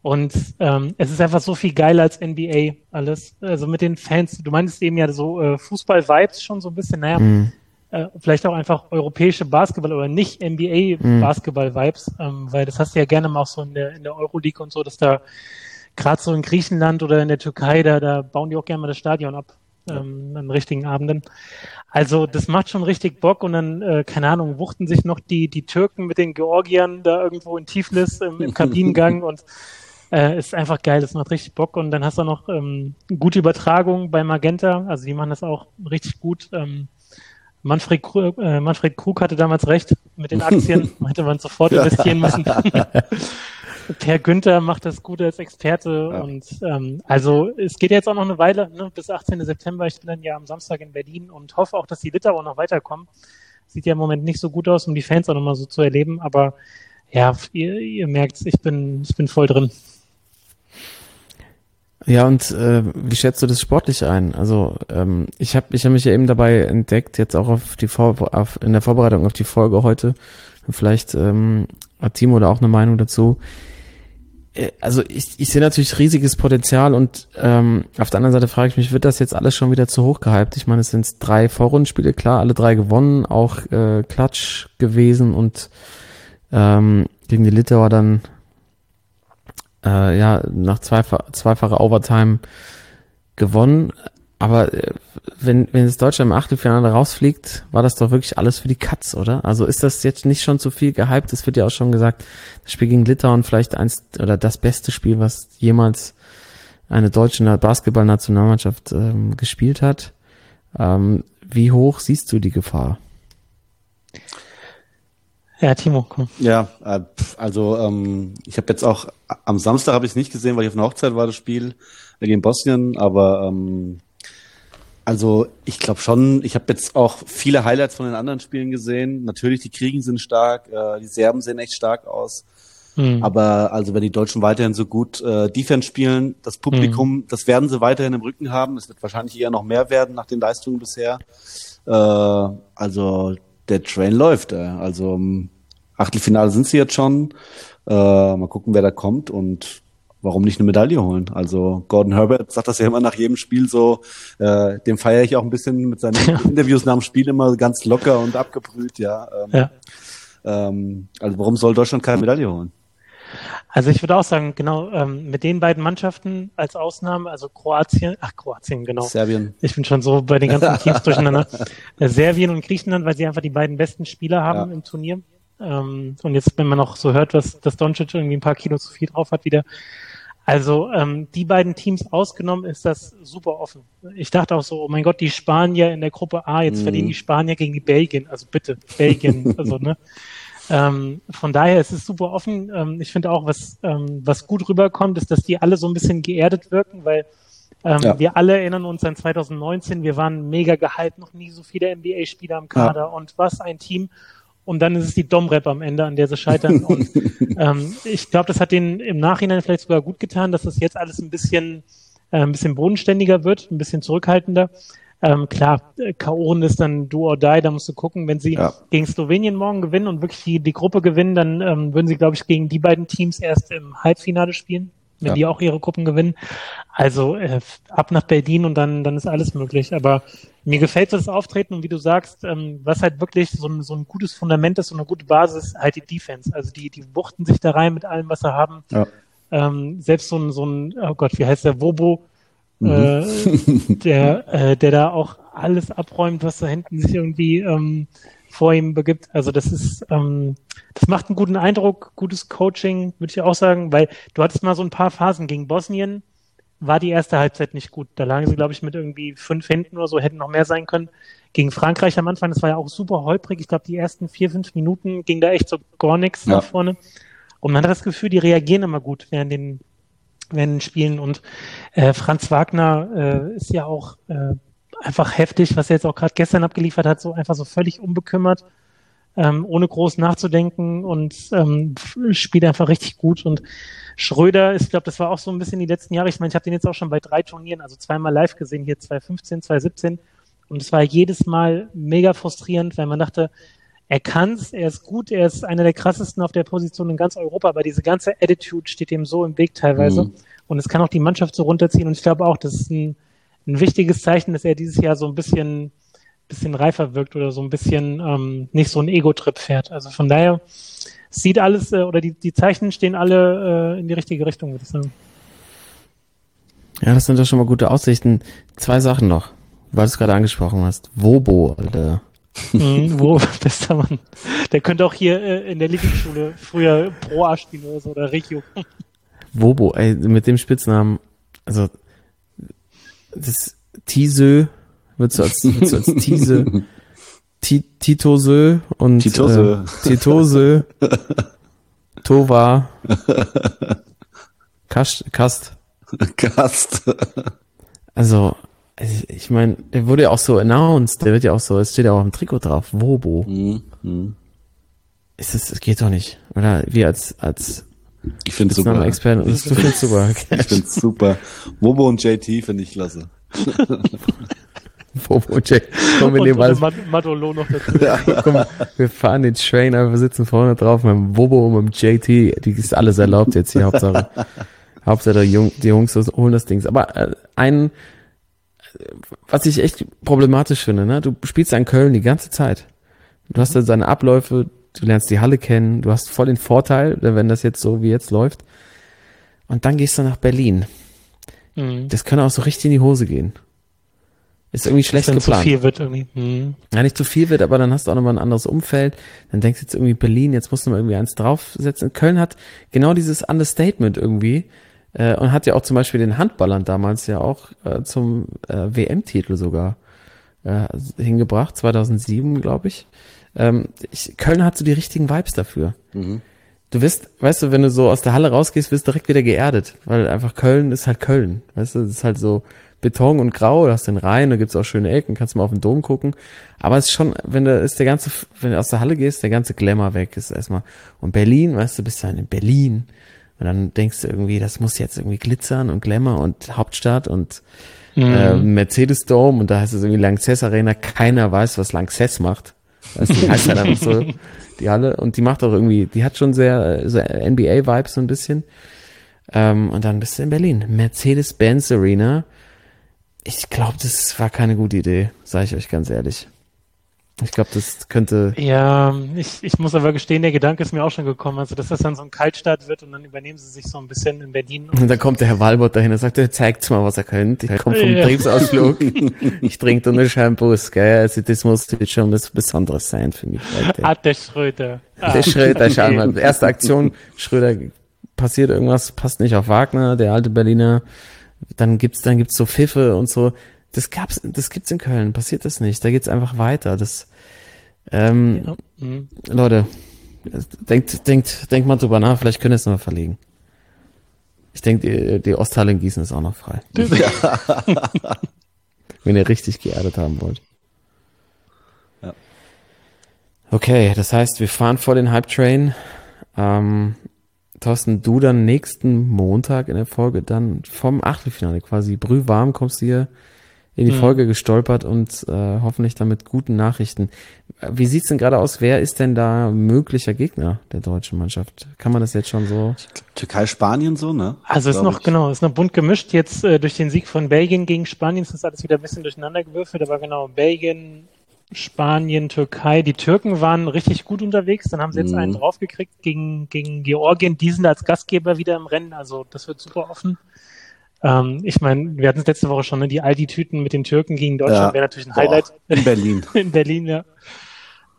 Und ähm, es ist einfach so viel geiler als NBA alles. Also mit den Fans, du meintest eben ja so äh, Fußball-Vibes schon so ein bisschen, naja, mhm. äh, vielleicht auch einfach europäische Basketball oder nicht NBA-Basketball-Vibes, mhm. ähm, weil das hast du ja gerne mal auch so in der, in der Euroleague und so, dass da gerade so in Griechenland oder in der Türkei, da, da bauen die auch gerne mal das Stadion ab ähm, an richtigen Abenden. Also das macht schon richtig Bock und dann, äh, keine Ahnung, wuchten sich noch die, die Türken mit den Georgiern da irgendwo in Tiflis im, im Kabinengang und äh, ist einfach geil, das macht richtig Bock und dann hast du noch ähm, gute Übertragung bei Magenta, also die machen das auch richtig gut. Ähm, Manfred, Krug, äh, Manfred Krug hatte damals recht mit den Aktien, hätte man sofort investieren müssen. Per Günther macht das gut als Experte ja. und ähm, also es geht jetzt auch noch eine Weile, ne, bis 18. September. Ich bin dann ja am Samstag in Berlin und hoffe auch, dass die Litauer noch weiterkommen. Sieht ja im Moment nicht so gut aus, um die Fans auch nochmal so zu erleben, aber ja, ihr, ihr merkt, ich bin, ich bin voll drin. Ja, und äh, wie schätzt du das sportlich ein? Also ähm, ich habe ich hab mich ja eben dabei entdeckt, jetzt auch auf die Vor auf, in der Vorbereitung auf die Folge heute. Vielleicht ähm, hat Timo da auch eine Meinung dazu. Äh, also ich, ich sehe natürlich riesiges Potenzial und ähm, auf der anderen Seite frage ich mich, wird das jetzt alles schon wieder zu hoch gehypt? Ich meine, es sind drei Vorrundenspiele, klar, alle drei gewonnen, auch äh, Klatsch gewesen und ähm, gegen die Litauer dann äh, ja, nach zweifach, zweifacher Overtime gewonnen. Aber äh, wenn, wenn jetzt Deutschland im Achtelfinale rausfliegt, war das doch wirklich alles für die Katz, oder? Also ist das jetzt nicht schon zu viel gehypt? Es wird ja auch schon gesagt, das Spiel gegen Litauen vielleicht eins oder das beste Spiel, was jemals eine deutsche Basketballnationalmannschaft ähm, gespielt hat. Ähm, wie hoch siehst du die Gefahr? Ja, Timo, komm. Ja, äh, also ähm, ich habe jetzt auch am Samstag habe ich es nicht gesehen, weil ich auf einer Hochzeit war das Spiel gegen Bosnien, aber ähm, also ich glaube schon, ich habe jetzt auch viele Highlights von den anderen Spielen gesehen. Natürlich, die Kriegen sind stark, äh, die Serben sehen echt stark aus. Mhm. Aber also wenn die Deutschen weiterhin so gut äh, Defense spielen, das Publikum, das werden sie weiterhin im Rücken haben. Es wird wahrscheinlich eher noch mehr werden nach den Leistungen bisher. Äh, also der Train läuft. Äh. Also im Achtelfinale sind sie jetzt schon. Äh, mal gucken, wer da kommt und warum nicht eine Medaille holen? Also Gordon Herbert sagt das ja immer nach jedem Spiel so, äh, dem feiere ich auch ein bisschen mit seinen Interviews nach dem Spiel immer ganz locker und abgebrüht, ja. Ähm, Ja. ähm, also warum soll Deutschland keine Medaille holen? Also ich würde auch sagen, genau, ähm, mit den beiden Mannschaften als Ausnahme, also Kroatien, ach Kroatien, genau. Serbien. Ich bin schon so bei den ganzen Teams durcheinander. Äh, Serbien und Griechenland, weil sie einfach die beiden besten Spieler haben Ja. im Turnier. Ähm, und jetzt, wenn man noch so hört, was dass Doncic irgendwie ein paar Kilo zu viel drauf hat wieder. Also ähm, die beiden Teams ausgenommen ist das super offen. Ich dachte auch so, oh mein Gott, die Spanier in der Gruppe A, jetzt Mhm. verlieren die Spanier gegen die Belgien. Also bitte, Belgien, also ne. Ähm, von daher ist es super offen. Ähm, ich finde auch, was, ähm, was gut rüberkommt, ist, dass die alle so ein bisschen geerdet wirken, weil ähm, Ja. wir alle erinnern uns an 2019, wir waren mega gehypt, noch nie so viele NBA-Spieler am Kader und was ein Team. Und dann ist es die Dom-Rap am Ende, an der sie scheitern. Und ähm, ich glaube, das hat denen im Nachhinein vielleicht sogar gut getan, dass das jetzt alles ein bisschen, äh, ein bisschen bodenständiger wird, ein bisschen zurückhaltender. Ähm, klar, äh, K.O. ist dann do or die, da musst du gucken, wenn sie Ja. gegen Slowenien morgen gewinnen und wirklich die, die Gruppe gewinnen, dann ähm, würden sie, glaube ich, gegen die beiden Teams erst im Halbfinale spielen, wenn Ja. die auch ihre Gruppen gewinnen. Also äh, ab nach Berlin und dann, dann ist alles möglich. Aber mir gefällt das Auftreten und wie du sagst, ähm, was halt wirklich so ein, so ein gutes Fundament ist, so eine gute Basis, halt die Defense. Also die, die wuchten sich da rein mit allem, was sie haben. Ja. Ähm, selbst so ein, so ein, oh Gott, wie heißt der, Wobo, Mhm. äh, der, äh, der da auch alles abräumt, was da hinten sich irgendwie ähm, vor ihm begibt. Also das ist, ähm, das macht einen guten Eindruck, gutes Coaching, würde ich auch sagen, weil du hattest mal so ein paar Phasen gegen Bosnien, war die erste Halbzeit nicht gut. Da lagen sie, glaube ich, mit irgendwie fünf hinten oder so, hätten noch mehr sein können. Gegen Frankreich am Anfang, das war ja auch super holprig. Ich glaube, die ersten vier, fünf Minuten ging da echt so gar nichts Ja. nach vorne. Und man hat das Gefühl, die reagieren immer gut während den, während den Spielen. Und äh, Franz Wagner äh, ist ja auch äh, einfach heftig, was er jetzt auch gerade gestern abgeliefert hat, so einfach so völlig unbekümmert, ähm, ohne groß nachzudenken und ähm, spielt einfach richtig gut. Und Schröder, ich glaube, das war auch so ein bisschen die letzten Jahre. Ich meine, ich habe den jetzt auch schon bei drei Turnieren, also zweimal live gesehen, hier 2015, 2017. Und es war jedes Mal mega frustrierend, weil man dachte, er kann's, er ist gut, er ist einer der krassesten auf der Position in ganz Europa, aber diese ganze Attitude steht ihm so im Weg teilweise. Mhm. Und es kann auch die Mannschaft so runterziehen. Und ich glaube auch, das ist ein, ein wichtiges Zeichen, dass er dieses Jahr so ein bisschen, bisschen reifer wirkt oder so ein bisschen ähm, nicht so ein Ego-Trip fährt. Also von daher sieht alles äh, oder die, die Zeichen stehen alle äh, in die richtige Richtung, würde ich sagen. Ja, das sind doch schon mal gute Aussichten. Zwei Sachen noch, weil du es gerade angesprochen hast. Wobo, Alter. Mhm, wo, bester Mann. Der könnte auch hier äh, in der Lieblingsschule früher Pro A spielen oder so, oder Regio. Wobo, ey, mit dem Spitznamen, also das Tisö wird so als, wird so als Tise, Ti- Titosö und Titosö. Äh, Titosö, Tova, Kast, Kast. Gast. Also, ich- ich meine, der wurde ja auch so announced, der wird ja auch so, es steht ja auch am Trikot drauf, Wobo. Mhm. Mhm. Ist das, das geht doch nicht. Oder wir als, als Ich finde super. Das- du findest super. Ich finde super. Wobo und JT finde ich klasse. Wobo, Jack. Komm, wir und nehmen und alles Mad- Madolo noch dazu. Komm, wir fahren den Train, aber wir sitzen vorne drauf mit dem Wobo und mit dem JT. Die ist alles erlaubt jetzt hier, Hauptsache. Hauptsache die, Jung, die Jungs holen das Ding. Aber äh, ein, was ich echt problematisch finde, ne? Du spielst in Köln die ganze Zeit. Du hast da seine Abläufe, du lernst die Halle kennen, du hast voll den Vorteil, wenn das jetzt so wie jetzt läuft. Und dann gehst du nach Berlin. Mhm. Das kann auch so richtig in die Hose gehen. Ist irgendwie schlecht Wenn zu geplant. viel wird irgendwie. Mhm. Ja, nicht zu viel wird, aber dann hast du auch nochmal ein anderes Umfeld. Dann denkst du jetzt irgendwie Berlin, jetzt musst du mal irgendwie eins draufsetzen. Köln hat genau dieses Understatement irgendwie äh, und hat ja auch zum Beispiel den Handballern damals ja auch äh, zum äh, WM-Titel sogar äh, hingebracht, 2007, glaube ich. Ähm, ich, Köln hat so die richtigen Vibes dafür. Du wirst, weißt du, wenn du so aus der Halle rausgehst, wirst du direkt wieder geerdet, weil einfach Köln ist halt Köln. Weißt du, es ist halt so Beton und Grau, du hast den Rhein, da gibt's auch schöne Ecken, kannst mal auf den Dom gucken. Aber es ist schon, wenn du, ist der ganze, wenn du aus der Halle gehst, der ganze Glamour weg ist erstmal. Und Berlin, weißt du, bist dann in Berlin. Und dann denkst du irgendwie, das muss jetzt irgendwie glitzern und Glamour und Hauptstadt und äh, Mercedes Dome und da heißt es irgendwie Lanxess Arena. Keiner weiß, was Lanxess macht. Du, die heißt halt einfach so, die Halle. Und die macht auch irgendwie, die hat schon sehr, sehr NBA-Vibes so ein bisschen. Ähm, und dann bist du in Berlin. Mercedes-Benz Arena. Ich glaube, das war keine gute Idee, sage ich euch ganz ehrlich. Ich glaube, das könnte. Ja, ich, ich muss aber gestehen, der Gedanke ist mir auch schon gekommen, also dass das dann so ein Kaltstart wird und dann übernehmen sie sich so ein bisschen in Berlin. Und dann kommt der Herr Walbott dahin und sagt, er zeigt's mal, was er könnt. Ich komme vom Ja. Betriebsausflug. ich trinke nur Shampoos, gell. Also das muss jetzt schon was Besonderes sein für mich heute. Ah, der Schröder. Ah, Der Schröder, schau okay. mal. Erste Aktion, Schröder passiert irgendwas, passt nicht auf Wagner, der alte Berliner. Dann gibt's, dann gibt's so Pfiffe und so. Das gab's, das gibt's in Köln, passiert das nicht. Da geht's einfach weiter. Das, ähm, Ja, mhm. Leute, denkt, denkt, denkt mal drüber nach, vielleicht könnt ihr es noch verlegen. Ich denke, die, die Osthalle in Gießen ist auch noch frei. Wenn ihr richtig geerdet haben wollt. Ja. Okay, das heißt, wir fahren vor den Hype Train. Ähm, Thorsten, du dann nächsten Montag in der Folge dann vom Achtelfinale quasi brühwarm kommst du hier in die Mhm. Folge gestolpert und äh, hoffentlich dann mit guten Nachrichten. Wie sieht's denn gerade aus? Wer ist denn da möglicher Gegner der deutschen Mannschaft? Kann man das jetzt schon so? Türkei, Spanien so, ne? Also ist noch, ich. genau, ist noch bunt gemischt. Jetzt äh, durch den Sieg von Belgien gegen Spanien ist das alles wieder ein bisschen durcheinander gewürfelt, aber genau, Belgien, Spanien, Türkei. Die Türken waren richtig gut unterwegs, dann haben sie jetzt Mhm. einen draufgekriegt gegen, gegen Georgien. Die sind als Gastgeber wieder im Rennen, also das wird super offen. Ähm, ich meine, wir hatten es letzte Woche schon, ne? die Aldi-Tüten mit den Türken gegen Deutschland Ja. wäre natürlich ein Boah, Highlight in Berlin. in Berlin, ja.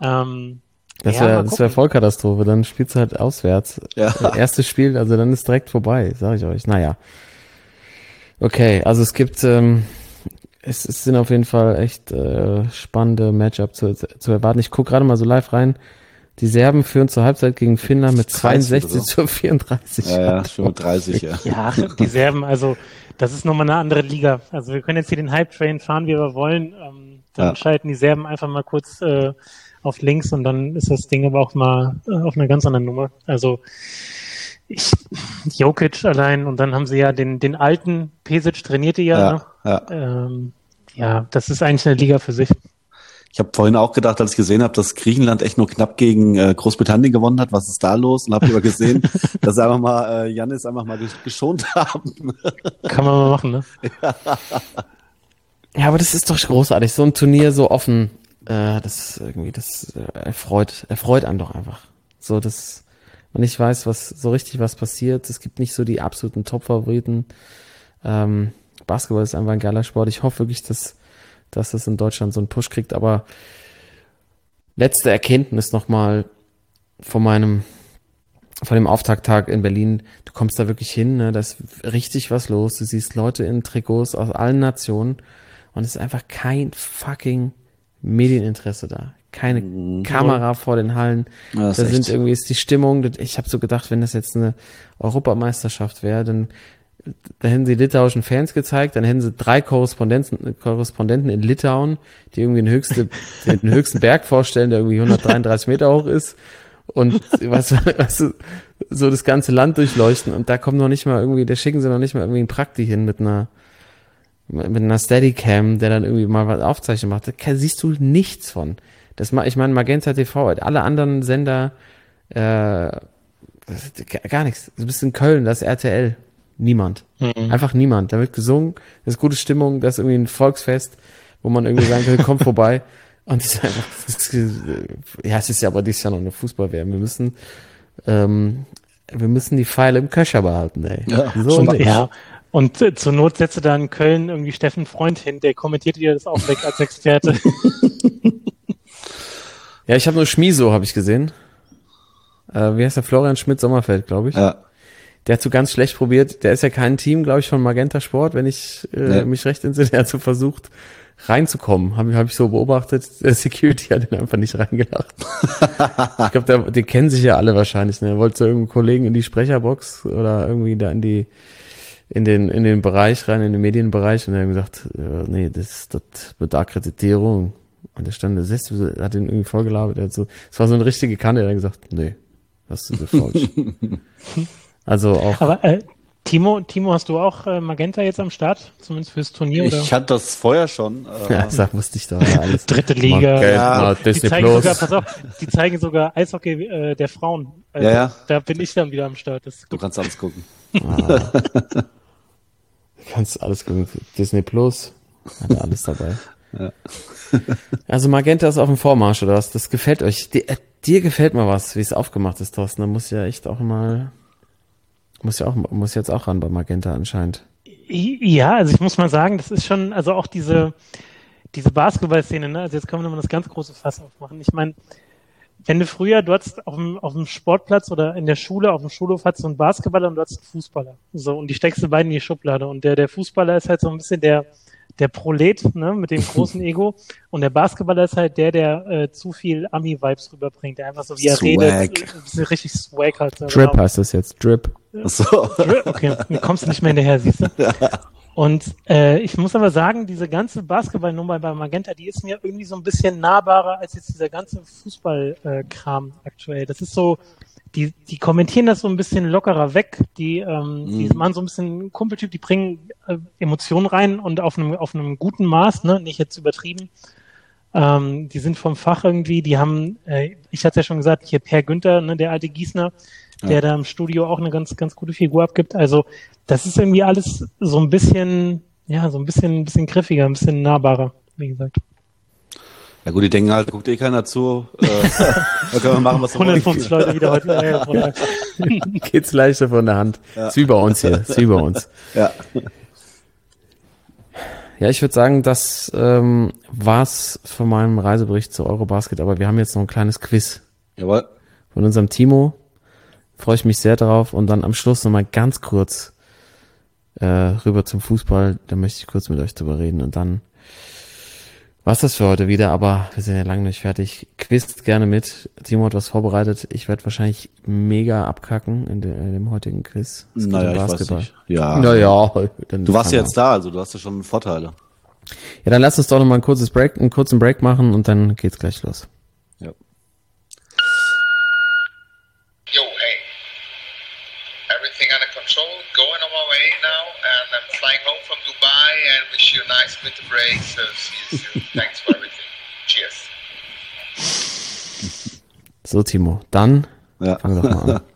Ähm, Das Ja, wäre wär. Vollkatastrophe. Dann spielst du halt auswärts. Ja. Äh, Erstes Spiel, also dann ist direkt vorbei, sage ich euch. Naja. Okay, also es gibt, ähm, es, es sind auf jeden Fall echt äh, spannende Matchup zu, zu erwarten. Ich gucke gerade mal so live rein. Die Serben führen zur Halbzeit gegen Finnland mit 30 62 oder so. zu 34. Ja, ja, 35, ja. Ja, die Serben, also das ist nochmal eine andere Liga. Also wir können jetzt hier den Hype-Train fahren, wie wir wollen. Ähm, dann Ja. schalten die Serben einfach mal kurz äh, auf links und dann ist das Ding aber auch mal äh, auf einer ganz anderen Nummer. Also ich, Jokic allein und dann haben sie ja den, den alten Pesic trainierte ja. Ja, ne? ja. Ähm, ja, das ist eigentlich eine Liga für sich. Ich habe vorhin auch gedacht, als ich gesehen habe, dass Griechenland echt nur knapp gegen äh, Großbritannien gewonnen hat, was ist da los? Und habe aber gesehen, dass sie einfach mal äh, Janis einfach mal gesch- geschont haben. Kann man mal machen, ne? Ja, aber das ist doch großartig. So ein Turnier so offen, äh, das irgendwie, das äh, erfreut, erfreut einen doch einfach. So, dass man nicht weiß, was so richtig was passiert. Es gibt nicht so die absoluten Top-Favoriten. Ähm, Basketball ist einfach ein geiler Sport. Ich hoffe wirklich, dass, dass das in Deutschland so einen Push kriegt. Aber letzte Erkenntnis nochmal von meinem, von dem Auftakttag in Berlin. Du kommst da wirklich hin, ne? da ist richtig was los. Du siehst Leute in Trikots aus allen Nationen und es ist einfach kein fucking Medieninteresse da. Keine Kamera vor den Hallen. Ja, da sind echt- irgendwie ist die Stimmung. Ich habe so gedacht, wenn das jetzt eine Europameisterschaft wäre, dann da hätten sie litauischen Fans gezeigt, dann hätten sie drei Korrespondenten, Korrespondenten in Litauen, die irgendwie den, höchste, den höchsten Berg vorstellen, der irgendwie 133 Meter hoch ist und was, du, so das ganze Land durchleuchten und da kommt noch nicht mal irgendwie, da schicken sie noch nicht mal irgendwie einen Prakti hin mit einer mit einer Steadicam, der dann irgendwie mal was Aufzeichnung macht. Da siehst du nichts von. Das ich meine Magenta TV, alle anderen Sender äh, gar nichts. Du bist in Köln, das RTL. Niemand. Einfach niemand. Da wird gesungen, das ist gute Stimmung, das ist irgendwie ein Volksfest, wo man irgendwie sagen kann, komm vorbei. Und es ist einfach, das ist, ja, es ist ja aber dieses Jahr noch eine Fußball-WM. Wir müssen, ähm, wir müssen die Pfeile im Köcher behalten, ey. Ja, so Und, ja, und äh, zur Not setze da in Köln irgendwie Steffen Freund hin, der kommentiert dir das auch weg als Experte. Ja, ich habe nur Schmiso, habe ich gesehen. Äh, wie heißt der? Florian Schmidt-Sommerfeld, glaube ich. Ja. Der hat so ganz schlecht probiert. Der ist ja kein Team, glaube ich, von Magenta Sport, wenn ich äh, Nee. mich recht entsinne. Er hat so versucht reinzukommen. Habe hab ich so beobachtet. Der Security hat ihn einfach nicht reingelacht. ich glaube, die kennen sich ja alle wahrscheinlich. Ne? Er wollte zu irgendeinem Kollegen in die Sprecherbox oder irgendwie da in die in den in den Bereich rein, in den Medienbereich und er hat gesagt, äh, nee, das, das mit Akkreditierung. Und der stand, der hat ihn irgendwie vollgelabert. Er hat so, es war so eine richtige Kanne. Er hat gesagt, nee, das ist falsch. also auch Aber äh, Timo, Timo, hast du auch äh, Magenta jetzt am Start? Zumindest fürs Turnier oder? Ich hatte das vorher schon. Äh, Ja, sag, wusste ich doch ja, alles. Dritte Liga. Magenta, Ja, Die Disney zeigen Plus. sogar, pass auf, die zeigen sogar Eishockey äh, der Frauen. Also, Ja, ja. Da bin ich dann wieder am Start. Das du kannst alles gucken. Kannst alles gucken. Disney Plus. Hat alles dabei. Also Magenta ist auf dem Vormarsch, oder was? Das gefällt euch. Dir, äh, dir gefällt mal was, wie es aufgemacht ist, Thorsten. Da muss ja echt auch mal, muss ja auch, muss jetzt auch ran bei Magenta anscheinend. Ja, also ich muss mal sagen, das ist schon, also auch diese, diese Basketballszene, ne? Also jetzt können wir nochmal das ganz große Fass aufmachen. Ich meine, wenn du früher, du hattest auf dem, auf dem Sportplatz oder in der Schule, auf dem Schulhof hattest du einen Basketballer und du hattest einen Fußballer. So, und die steckst du beiden in die Schublade. Und der, der Fußballer ist halt so ein bisschen der, der Prolet, ne, mit dem großen Ego. Und der Basketballer ist halt der, der äh, zu viel Ami-Vibes rüberbringt, der einfach so wie er Swag. redet, äh, richtig Swag hat. Drip genau. heißt das jetzt. Drip. So. Okay, du kommst nicht mehr hinterher, siehst du? Und äh, ich muss aber sagen, diese ganze Basketballnummer bei Magenta, die ist mir irgendwie so ein bisschen nahbarer als jetzt dieser ganze Fußballkram aktuell. Das ist so, die, die kommentieren das so ein bisschen lockerer weg. Die, ähm, die Mhm. machen so ein bisschen Kumpeltyp, die bringen äh, Emotionen rein und auf einem, auf einem guten Maß, ne, nicht jetzt übertrieben. Ähm, die sind vom Fach irgendwie, die haben, äh, ich hatte ja schon gesagt, hier Per Günther, ne, der alte Gießner, der da im Studio auch eine ganz, ganz gute Figur abgibt. Also das ist irgendwie alles so ein bisschen, ja, so ein bisschen, ein bisschen griffiger, ein bisschen nahbarer, wie gesagt. Ja gut, die denken halt, guckt eh keiner zu. Äh, da können wir machen, was wir wollen. 150 Leute wieder heute. Äh. Geht's leichter von der Hand. Ist wie bei uns hier. Ist wie bei uns. Ja. Ja, ich würde sagen, das ähm, war's von meinem Reisebericht zu Eurobasket, aber wir haben jetzt noch ein kleines Quiz Jawohl. von unserem Timo. Freue ich mich sehr drauf und dann am Schluss nochmal ganz kurz äh, rüber zum Fußball. Da möchte ich kurz mit euch drüber reden und dann war's das für heute wieder, aber wir sind ja lange nicht fertig. Quizt gerne mit. Timo hat was vorbereitet. Ich werde wahrscheinlich mega abkacken in, de, in dem heutigen Quiz. Es Naja, um ich weiß Basketball. nicht. Ja. Naja, dann Du warst ja jetzt da, also du hast ja schon Vorteile. Ja, dann lass uns doch noch mal ein kurzes Break, einen kurzen Break machen und dann geht's gleich los. Ja. Yo, hey. Everything under control. Going on my way now, and I'm flying home. And wish you a nice winter break. So see you soon. Thanks for everything. Cheers. So, Timo, dann Ja. fang doch mal an.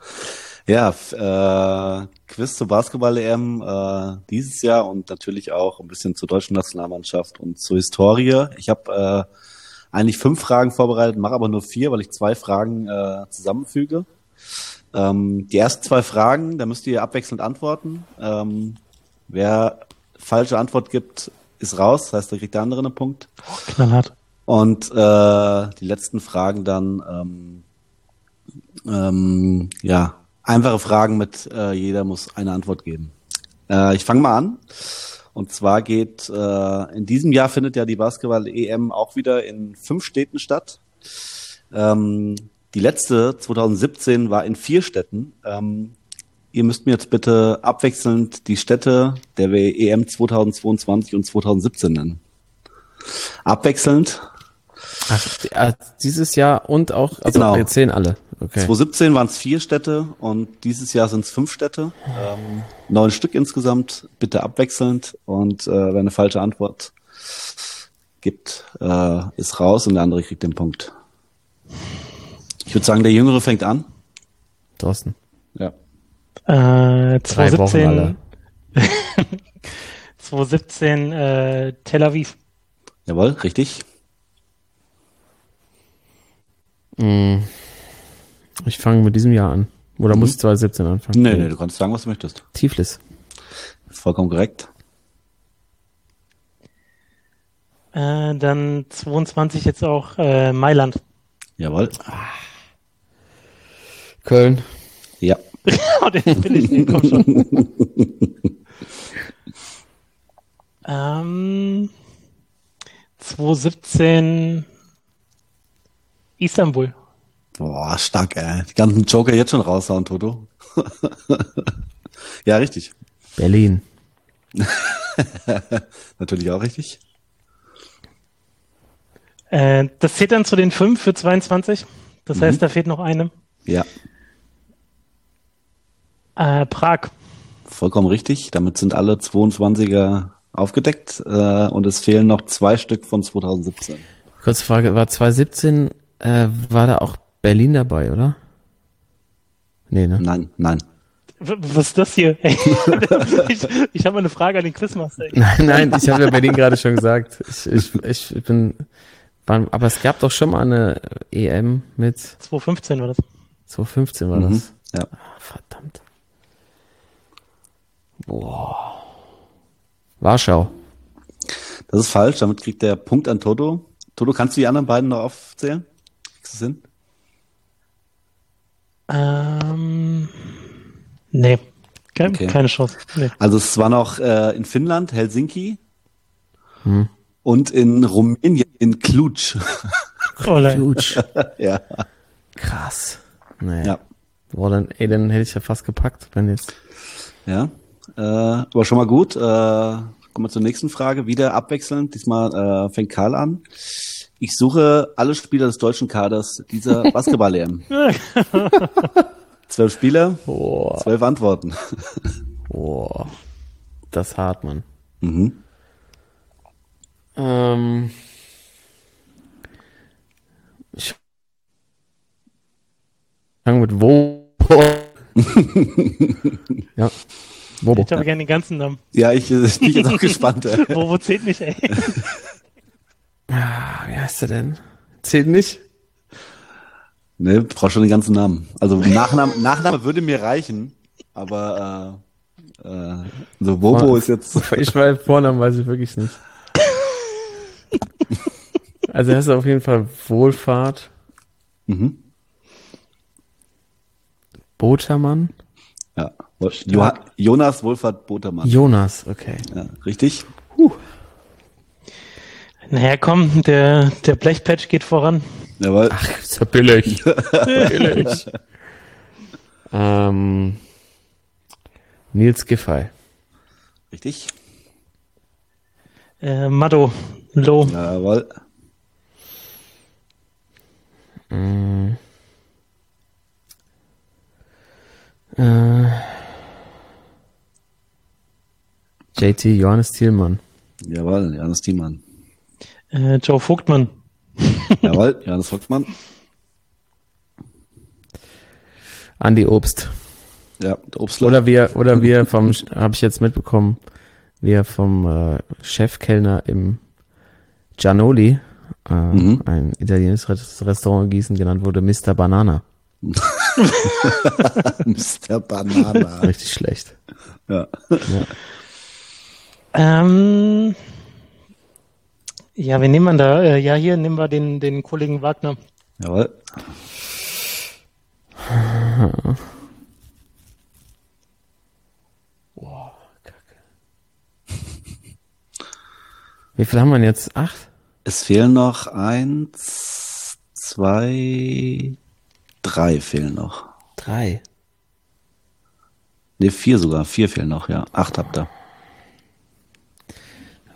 Ja, äh, Quiz zur Basketball-EM äh, dieses Jahr und natürlich auch ein bisschen zur deutschen Nationalmannschaft und zur Historie. Ich habe äh, eigentlich fünf Fragen vorbereitet, mache aber nur vier, weil ich zwei Fragen äh, zusammenfüge. Ähm, die ersten zwei Fragen, da müsst ihr abwechselnd antworten. Ähm, wer falsche Antwort gibt, ist raus, das heißt, da kriegt der andere einen Punkt. Knallhart. Und äh, die letzten Fragen dann, ähm, ähm, ja, einfache Fragen mit, äh, jeder muss eine Antwort geben. Äh, ich fange mal an. Und zwar geht, äh, in diesem Jahr findet ja die Basketball-EM auch wieder in fünf Städten statt. Ähm, die letzte, 2017, war in vier Städten. Ähm, ihr müsst mir jetzt bitte abwechselnd die Städte der EM 2022 und 2017 nennen. Abwechselnd. Ach, dieses Jahr und auch, also Genau. wir zählen alle. Okay. 2017 waren es vier Städte und dieses Jahr sind es fünf Städte. Ähm, neun Stück insgesamt, bitte abwechselnd. Und äh, wer eine falsche Antwort gibt, äh, ist raus und der andere kriegt den Punkt. Ich würde sagen, der Jüngere fängt an. Thorsten. Ja. Äh, Drei Wochen 2017, alle. 2017 äh, Tel Aviv. Jawohl, richtig. Mm, Ich fange mit diesem Jahr an. Oder muss ich 2017 anfangen? Nee, nee, du kannst sagen, was du möchtest. Tiflis. Vollkommen korrekt. Äh, dann 22 jetzt auch äh, Mailand. Jawohl. Köln. Ja. Oh, den will ich nicht, komm schon. ähm, 2017 Istanbul. Boah, stark, ey. Die ganzen Joker jetzt schon raushauen, Toto. ja, richtig. Berlin. Natürlich auch richtig. Äh, das zählt dann zu den fünf für 22. Das heißt, da fehlt noch eine. Ja, Äh, Prag. vollkommen richtig. Damit sind alle 22er aufgedeckt äh, und es fehlen noch zwei Stück von 2017. Kurze Frage, war 2017, äh, war da auch Berlin dabei, oder? Nee, ne? Nein, nein. W was ist das hier? Ich ich habe mal eine Frage an den Quizmaster. Nein, nein, ich habe ja Berlin gerade schon gesagt. Ich, ich, ich bin, war, aber es gab doch schon mal eine EM mit 2015 war das. 2015 war Mhm. das. Ja. Ah, verdammt. Boah. Warschau. Das ist falsch, damit kriegt der Punkt an Toto. Toto, kannst du die anderen beiden noch aufzählen? Kriegst du es hin? Ähm, nee, Ke Okay. keine Chance. Nee. Also es war noch äh, in Finnland, Helsinki und in Rumänien, in Cluj. Oh, nein. Huge. ja. Krass. Naja. ja. Boah, dann, ey, dann hätte ich ja fast gepackt, wenn jetzt. Ja, äh, aber schon mal gut. Äh, kommen wir zur nächsten Frage. Wieder abwechselnd. Diesmal äh, fängt Karl an. Ich suche alle Spieler des deutschen Kaders dieser Basketball-EM. Zwölf Spieler, Boah. zwölf Antworten. Boah. Das ist hart, Mann. Mhm. Ähm. Ich fange mit wo. ja. Wo? Ich habe gerne den ganzen Namen. Ja, ich, äh, ich bin jetzt auch gespannt. Äh. Wo, wo zählt nicht, ey? Ah, wie heißt der denn? Zählt nicht? Ne, brauch schon den ganzen Namen. Also Nachname, Nachname würde mir reichen, aber äh, äh, so Bobo ist jetzt. Ich weiß, Vornamen weiß ich wirklich nicht. Also er ist auf jeden Fall Wohlfahrt. Mhm. Botermann. Ja. Jo Jonas Wohlfahrt Botermann. Jonas, okay. Ja, richtig? Naja, komm, der, der Blechpatch geht voran. Jawohl. Ist ja billig. billig. ähm, Nils Giffey. Richtig? Äh, Maddo, Low. Jawohl. Äh, JT Johannes Thielmann. Jawohl, Johannes Thiemann. Äh, Joe Vogtmann. Jawohl, Johannes Vogtmann. Andi Obst. Ja, der Obstler. Oder wir, oder wir vom, habe ich jetzt mitbekommen, wir vom äh, Chefkellner im Gianoli, äh, Mhm. ein italienisches Restaurant in Gießen genannt wurde, Mr. Banana. Mr. Banana. Richtig schlecht. ja. Ähm, ja, wen nehmen wir da? Äh, ja, hier nehmen wir den, den Kollegen Wagner. Jawohl. Wie viel haben wir denn jetzt? Acht? Es fehlen noch eins, zwei, drei fehlen noch. Drei. Ne, vier sogar. Vier fehlen noch, ja. Acht habt ihr.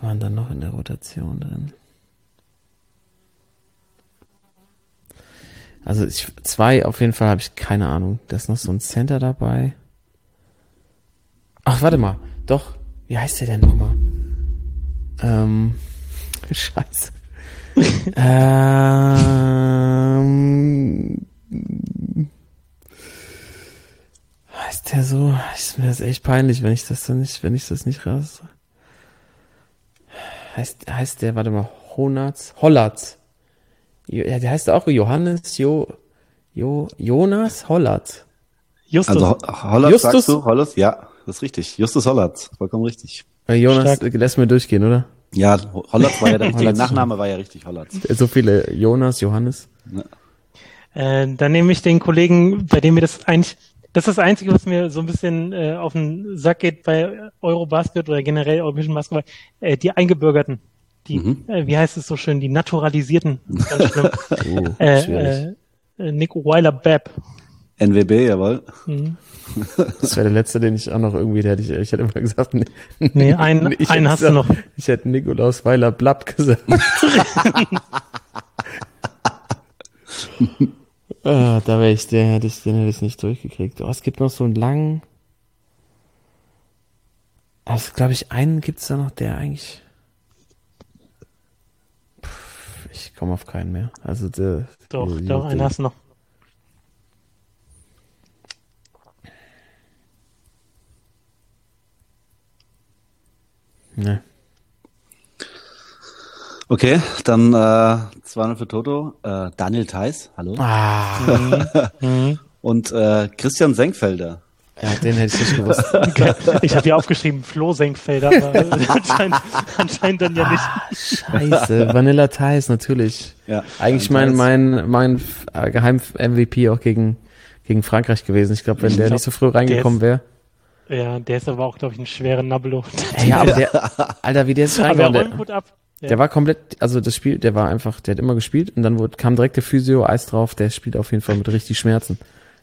Waren dann noch in der Rotation drin. Also ich, zwei auf jeden Fall habe ich keine Ahnung. Da ist noch so ein Center dabei. Ach, warte mal. Doch. Wie heißt der denn nochmal? Ähm. Scheiße. ähm. Heißt der so? Ist mir das echt peinlich, wenn ich das dann nicht, wenn ich das nicht raus. Heißt, heißt der, warte mal, Honatz? Hollatz. Ja, der heißt auch Johannes Jo, Jo, Jonas Hollatz. Justus. Also Ho- Hollatz Justus? sagst du? Hollatz? Ja, das ist richtig. Justus Hollatz. Vollkommen richtig. Äh, Jonas, Stark. äh, lässt mir durchgehen, oder? Ja, Ho- Hollatz war ja der richtige. Nachname, war ja richtig Hollatz. So viele Jonas, Johannes. Äh, dann nehme ich den Kollegen, bei dem mir das eigentlich Das ist das Einzige, was mir so ein bisschen äh, auf den Sack geht bei Eurobasket oder generell europäischen Basketball. Äh, die Eingebürgerten. Die, Mhm. äh, wie heißt es so schön, die Naturalisierten. Ganz schlimm. Oh, äh, schwierig. äh, Nick Weiler-Bepp. NWB, jawohl. Mhm. Das wäre der letzte, den ich auch noch irgendwie, der hätte ich, ich hätte immer gesagt, nee, Nee, einen, ich einen hast du gesagt, noch. Ich hätte Nikolaus Weiler Blapp gesagt. ah, da wäre ich, den hätte ich, den hätte ich nicht durchgekriegt. Oh, es gibt noch so einen langen. Also, glaube ich, einen gibt's da noch, der eigentlich. Pff, ich komme auf keinen mehr. Also, der, Doch, die- doch, die- einen hast du noch. Ne. Okay, dann äh, 200 für Toto. Äh, Daniel Theiss, hallo. Ah, Mhm. Und äh, Christian Senkfelder. ja, den hätte ich nicht gewusst. Okay. Ich habe hier aufgeschrieben Flo Senkfelder, aber anscheinend, anscheinend dann ja nicht. Scheiße, Vanilla Thais, natürlich. Ja, Eigentlich mein, mein, mein Geheim-MVP auch gegen, gegen Frankreich gewesen. Ich glaube, wenn der glaub, nicht so früh reingekommen wäre. Ja, der ist aber auch, glaube ich, ein schwerer Nabelo. Ja, aber der, Alter, wie der ist Aber er reingekommen. räumt gut ab. Ja. der war komplett, also das Spiel, der war einfach, der hat immer gespielt und dann wurde, kam direkt der Physio, Eis drauf, der spielt auf jeden Fall mit richtig Schmerzen.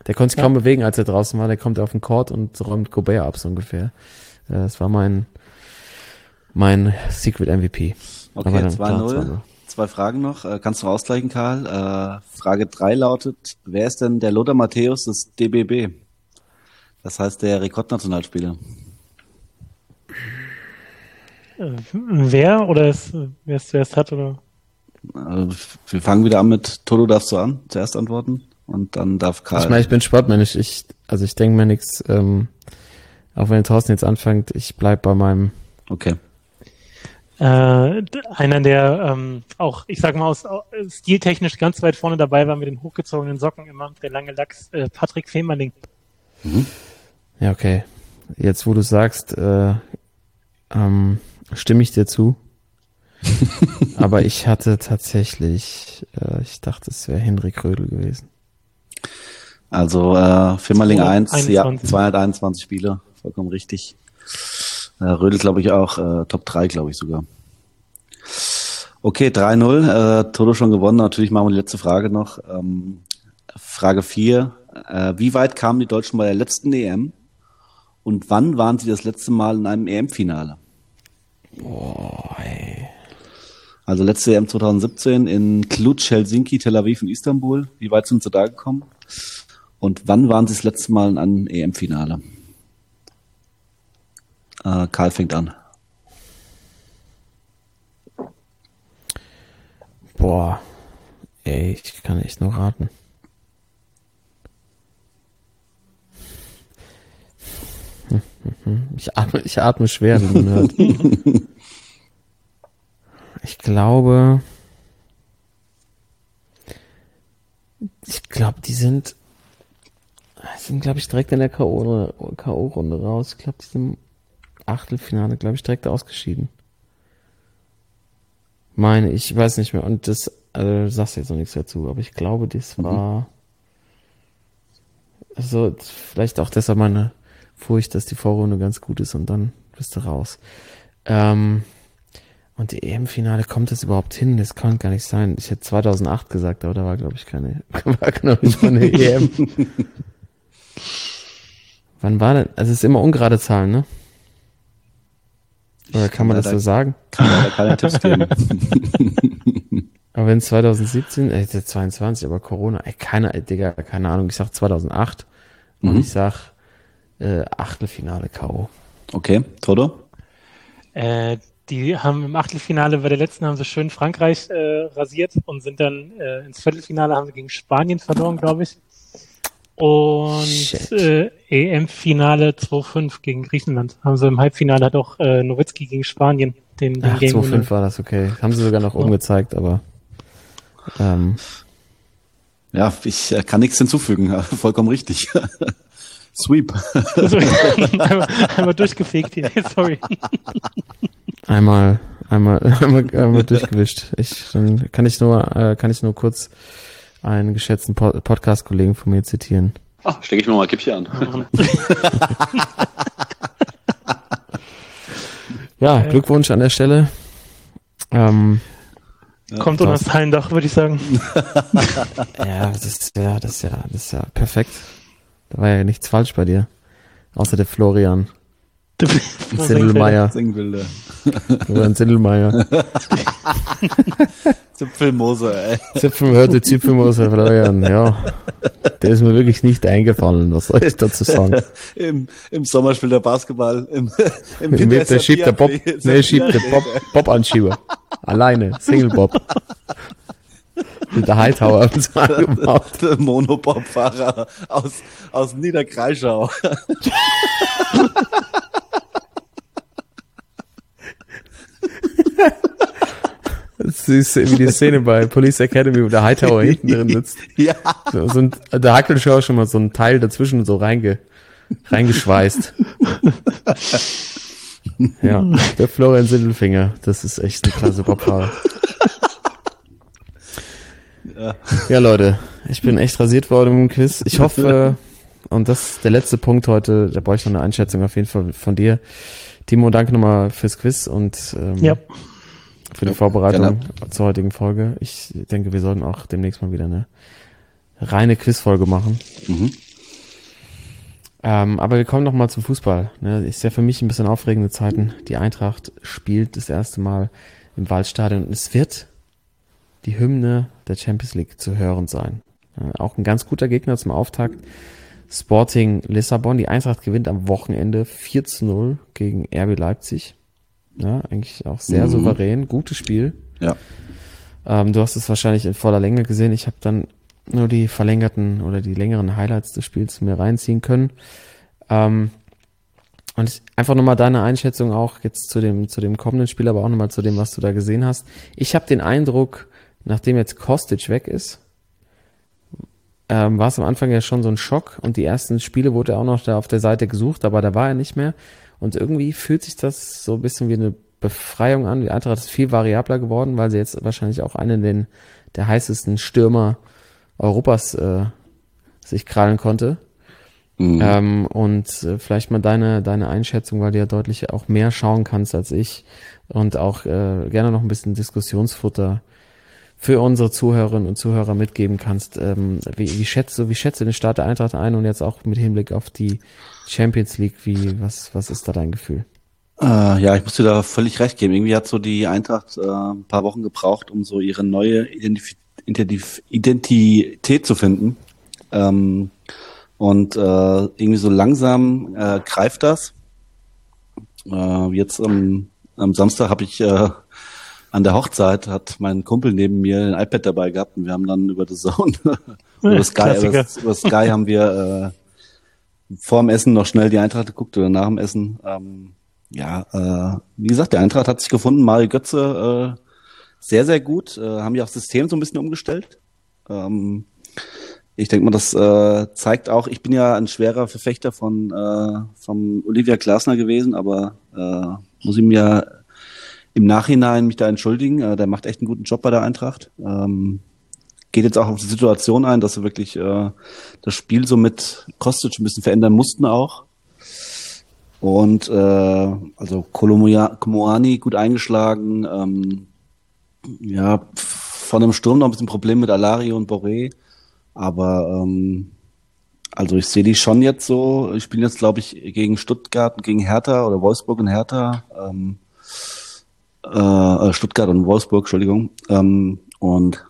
Der konnte sich Ja. kaum bewegen, als er draußen war. Der kommt auf den Court und räumt Gobert ab, so ungefähr. Äh, Das war mein, mein Secret MVP. Okay, dann, klar, 2-0. 2-0. Zwei Fragen noch. Äh, kannst du ausgleichen, Karl? Äh, Frage 3 lautet, wer ist denn der Lothar Matthäus des DBB? Das heißt der Rekordnationalspieler. Äh, Wer oder ist, wer es zuerst hat oder? Äh, wir fangen wieder an mit Toto darfst du an, zuerst antworten. Und dann darf Karl. Ich meine, ich bin Sportmensch. Ich, also ich denke mir nichts, ähm, auch wenn Thorsten jetzt anfängt, ich bleib bei meinem, okay. Äh, einer, der ähm, auch, ich sag mal, aus au- stiltechnisch ganz weit vorne dabei war mit den hochgezogenen Socken immer, der lange Lachs, äh, Patrick Fehmerling. ja okay, jetzt wo du sagst, äh, ähm, stimme ich dir zu. Aber ich hatte tatsächlich, äh, ich dachte, es wäre Henrik Rödel gewesen. Also äh, Firmaling 1, ja, 221. 221 Spiele, vollkommen richtig. Äh, Rödel glaube ich auch, äh, Top 3 glaube ich sogar. Okay, 3-0, äh, Toto schon gewonnen. Natürlich machen wir die letzte Frage noch. Ähm, Frage 4. Äh, wie weit kamen die Deutschen bei der letzten EM? Und wann waren sie das letzte Mal in einem EM-Finale? Boah, ey. Also letzte EM 2017 in Cluj, Helsinki, Tel Aviv und Istanbul. Wie weit sind sie da gekommen? Und wann waren sie das letzte Mal in einem EM-Finale? Äh, Karl fängt an. Boah, ey, ich kann echt nur raten. Ich atme, ich atme schwer, wie man hört. Ich glaube, ich glaube, die sind, sind, glaube ich, direkt in der K.O. K.O.-Runde raus. Ich glaube, die sind im Achtelfinale, glaube ich, direkt ausgeschieden. Meine, ich weiß nicht mehr. Und das, also, du sagst jetzt noch nichts dazu, aber ich glaube, das war, also, vielleicht auch deshalb meine Furcht, dass die Vorrunde ganz gut ist und dann bist du raus. Ähm, und die EM-Finale, kommt das überhaupt hin? Das kann gar nicht sein. Ich hätte 2008 gesagt, aber da war, glaube ich, keine, war noch nicht mal eine EM. Wann war denn? Also, es ist immer ungerade Zahlen, ne? Oder kann man das so sagen? Kann leider keine Tipps geben. Aber wenn 2017, äh, jetzt 22, aber Corona, ey, keine, Digga, keine Ahnung, ich sag 2008 und ich sag äh, Achtelfinale K.O. Okay, Toto? Äh, die haben im Achtelfinale bei der letzten haben sie schön Frankreich äh, rasiert und sind dann äh, ins Viertelfinale haben sie gegen Spanien verloren, glaube ich. Und äh, EM-Finale 2-5 gegen Griechenland. Haben sie im Halbfinale hat auch äh, Nowitzki gegen Spanien den, den Ach, Game 2-5 war das, okay. Haben sie sogar noch umgezeigt, aber ähm, Ja, ich äh, kann nichts hinzufügen. Vollkommen richtig. Sweep. Also, einmal, einmal durchgefegt hier, sorry. einmal, einmal, einmal, einmal durchgewischt. Ich, dann kann ich nur, äh, kann ich nur kurz einen geschätzten Po- Podcast-Kollegen von mir zitieren. Ach, stecke ich mir mal ein Kippchen an. Ja, Glückwunsch an der Stelle. Ähm, Kommt unter das Hallendach, würde ich sagen. ja, das ist ja, das ist ja, das ist ja perfekt. Da war ja nichts falsch bei dir. Außer der Florian. Sindelmeier. Florian Sindelmeier. Zipfelmose, ey. Zipfen hörte Zipfelmoser Florian, ja. Der ist mir wirklich nicht eingefallen, was soll ich dazu sagen? Im, Im Sommer spielt er Basketball, im, im Im Winter er schiebt der Bob, nee, schiebt der Bob, Bob-Anschieber. Alleine, Single Bob. Mit der Hightower sie angebaut. der Monobob-Fahrer aus, aus Niederkreischau. Das ist wie die Szene bei Police Academy, wo der Hightower hinten drin sitzt. Ja. So, ein, der Hackelschau schon mal so ein Teil dazwischen so reinge, reingeschweißt. ja, der Florian Sindelfinger, das ist echt ein klasse Bobfahrer. Ja. Leute, ich bin echt rasiert worden im Quiz. Ich hoffe, und das ist der letzte Punkt heute, da brauche ich noch eine Einschätzung auf jeden Fall von dir. Timo, danke nochmal fürs Quiz und ähm, Ja. für die Vorbereitung gerne. zur heutigen Folge. Ich denke, wir sollten auch demnächst mal wieder eine reine Quizfolge machen. Mhm. Ähm, aber wir kommen noch mal zum Fußball. Ne? Ist ja für mich ein bisschen aufregende Zeiten. Die Eintracht spielt das erste Mal im Waldstadion und es wird die Hymne der Champions League zu hören sein. Ja, auch ein ganz guter Gegner zum Auftakt. Sporting Lissabon. Die Eintracht gewinnt am Wochenende 4 zu 0 gegen RB Leipzig. Ja, eigentlich auch sehr Mhm. souverän. Gutes Spiel. Ja. Ähm, du hast es wahrscheinlich in voller Länge gesehen. Ich habe dann nur die verlängerten oder die längeren Highlights des Spiels mir reinziehen können. Ähm, und ich, einfach nochmal deine Einschätzung auch jetzt zu dem, zu dem kommenden Spiel, aber auch nochmal zu dem, was du da gesehen hast. Ich habe den Eindruck, nachdem jetzt Kostic weg ist, ähm, war es am Anfang ja schon so ein Schock und die ersten Spiele wurde er auch noch da auf der Seite gesucht, aber da war er nicht mehr. Und irgendwie fühlt sich das so ein bisschen wie eine Befreiung an. Die Eintracht ist viel variabler geworden, weil sie jetzt wahrscheinlich auch einen den, der heißesten Stürmer Europas äh, sich krallen konnte. Mhm. Ähm, und äh, vielleicht mal deine, deine Einschätzung, weil du ja deutlich auch mehr schauen kannst als ich und auch äh, gerne noch ein bisschen Diskussionsfutter für unsere Zuhörerinnen und Zuhörer mitgeben kannst. Ähm, wie, wie schätzt du, wie schätzt du den Start der Eintracht ein und jetzt auch mit Hinblick auf die Champions League, wie, was, was ist da dein Gefühl? Äh, ja, ich muss dir da völlig recht geben. Irgendwie hat so die Eintracht äh, ein paar Wochen gebraucht, um so ihre neue Identif Identif Identität zu finden. Ähm, und äh, irgendwie so langsam äh, greift das. Äh, jetzt am, am Samstag habe ich äh, an der Hochzeit hat mein Kumpel neben mir ein iPad dabei gehabt und wir haben dann über The Zone, über Sky, über, über Sky haben wir äh, vor dem Essen noch schnell die Eintracht geguckt oder nach dem Essen. Ähm, ja, äh, wie gesagt, der Eintracht hat sich gefunden. Mario Götze äh, sehr, sehr gut. Äh, haben ja auch das System so ein bisschen umgestellt. Ähm, ich denke mal, das äh, zeigt auch, ich bin ja ein schwerer Verfechter von äh, vom Olivia Glasner gewesen, aber äh, muss ihm ja im Nachhinein mich da entschuldigen. Äh, der macht echt einen guten Job bei der Eintracht. Ähm, geht jetzt auch auf die Situation ein, dass sie wirklich äh, das Spiel so mit Kostic ein bisschen verändern mussten auch. Und äh, also Kolomoani gut eingeschlagen. Ähm, ja, von dem Sturm noch ein bisschen Problem mit Alario und Boré. Aber ähm, also ich sehe die schon jetzt so. Ich spiele jetzt, glaube ich, gegen Stuttgart gegen Hertha oder Wolfsburg und Hertha. Ähm, äh, Stuttgart und Wolfsburg, Entschuldigung. Ähm, und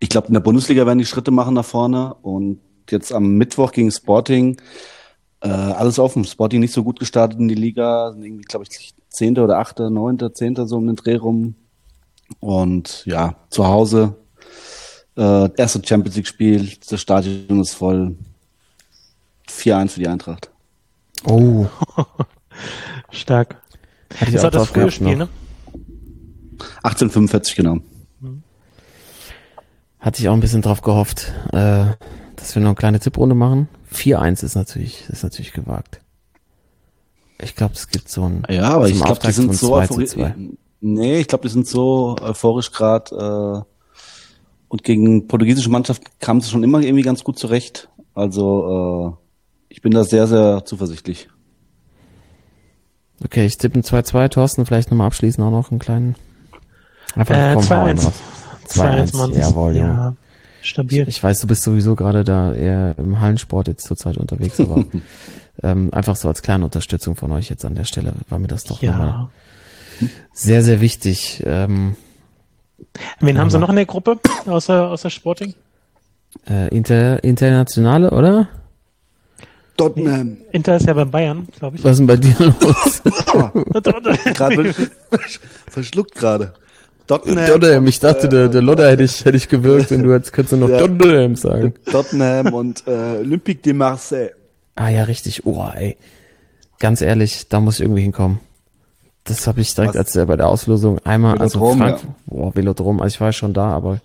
ich glaube, in der Bundesliga werden die Schritte machen nach vorne. Und jetzt am Mittwoch gegen Sporting äh, alles offen. Sporting nicht so gut gestartet in die Liga, sind irgendwie, glaube ich, Zehnte oder Achte, Neunte, Zehnte so um den Dreh rum. Und ja, zu Hause äh, erste Champions League Spiel, das Stadion ist voll. 4-1 für die Eintracht. Oh, Stark. hatte Das auch war das frühe Spiel, noch. ne? 1845 genau. Hatte ich auch ein bisschen drauf gehofft, äh, dass wir noch eine kleine Tipprunde machen. 4-1 ist natürlich, ist natürlich gewagt. Ich glaube, es gibt so ein Ja, aber ich glaube, die sind so 2 zu euphorisch. 2. Nee, ich glaube, die sind so euphorisch gerade. Äh, und gegen portugiesische Mannschaften kamen sie schon immer irgendwie ganz gut zurecht. Also äh, ich bin da sehr, sehr zuversichtlich. Okay, ich tippe ein 2-2. Thorsten, vielleicht nochmal abschließend auch noch einen kleinen. Einfach Äh, komm, hau 2-1. einen raus. 2-1, 2-1, Mann. jawohl. Ja, stabil. Ich weiß, du bist sowieso gerade da eher im Hallensport jetzt zurzeit unterwegs, aber ähm, einfach so als kleine Unterstützung von euch jetzt an der Stelle war mir das doch nochmal ja. sehr, sehr wichtig. Ähm, Wen haben sie noch in der Gruppe, außer, außer Sporting? äh, Inter, Internationale, oder? Tottenham. Inter ist ja bei Bayern, glaube ich. Was ist denn bei dir los? Gerade verschluckt gerade. Tottenham. Tottenham, ich dachte, der, der Lodder hätte ich, hätte ich gewirkt und du jetzt könntest du noch Ja. Tottenham sagen. Tottenham und äh, Olympique de Marseille. Ah ja, richtig. Oh, ey. Ganz ehrlich, da muss ich irgendwie hinkommen. Das habe ich direkt Was? als äh, bei der Auslosung einmal, also Velodrom, Frank, ja. boah, Velodrom, also ich war schon da, aber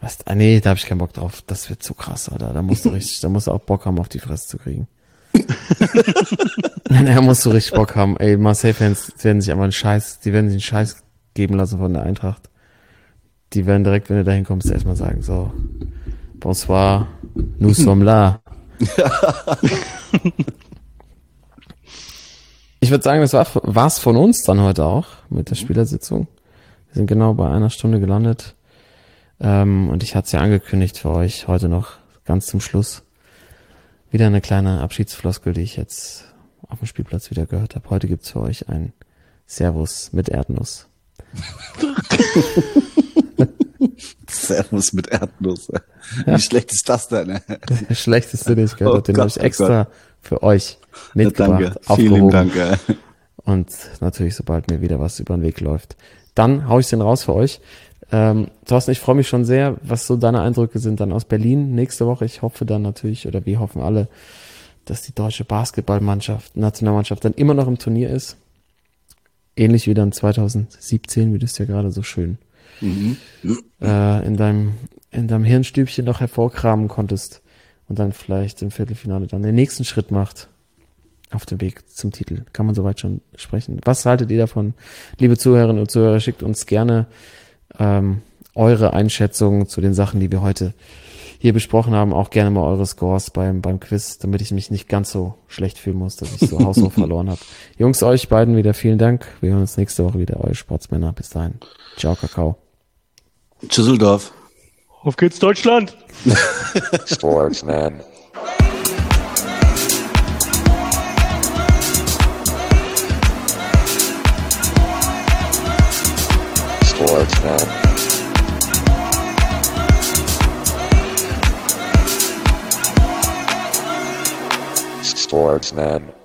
was, ah, nee, da habe ich keinen Bock drauf. Das wird zu krass, Alter. Da musst du richtig, da musst du auch Bock haben, auf die Fresse zu kriegen. da musst du richtig Bock haben. Ey, Marseille-Fans werden sich einfach einen Scheiß, die werden sich einen Scheiß geben lassen von der Eintracht. Die werden direkt, wenn du da hinkommst, erstmal sagen, so, bonsoir, nous sommes là. Ich würde sagen, das war war's von uns dann heute auch mit der Spielersitzung. Wir sind genau bei einer Stunde gelandet. Ähm, und ich hatte es ja angekündigt für euch heute noch ganz zum Schluss. Wieder eine kleine Abschiedsfloskel, die ich jetzt auf dem Spielplatz wieder gehört habe. Heute gibt's für euch ein Servus mit Erdnuss. Servus mit Erdnuss. Wie schlecht ist das denn? Der schlechteste, den ich gehört Oh habe, den Gott, habe ich oh extra für euch mitgebracht, Danke. aufgehoben. Vielen Dank. Und natürlich, sobald mir wieder was über den Weg läuft, dann hau ich den raus für euch. Ähm, Thorsten, ich freue mich schon sehr, was so deine Eindrücke sind dann aus Berlin nächste Woche. Ich hoffe dann natürlich, oder wir hoffen alle, dass die deutsche Basketballmannschaft, Nationalmannschaft dann immer noch im Turnier ist. Ähnlich wie dann 2017, wie du es ja gerade so schön äh, in deinem in deinem Hirnstübchen noch hervorkramen konntest und dann vielleicht im Viertelfinale dann den nächsten Schritt macht auf dem Weg zum Titel. Kann man soweit schon sprechen. Was haltet ihr davon? Liebe Zuhörerinnen und Zuhörer, schickt uns gerne ähm, eure Einschätzungen zu den Sachen, die wir heute hier besprochen haben. Auch gerne mal eure Scores beim, beim Quiz, damit ich mich nicht ganz so schlecht fühlen muss, dass ich so haushoch verloren habe. Jungs, euch beiden wieder vielen Dank. Wir hören uns nächste Woche wieder. Eure Sportsmänner. Bis dahin. Ciao, Kakao. Düsseldorf. Auf geht's, Deutschland! Sportsman. Sportsman. Sportsman.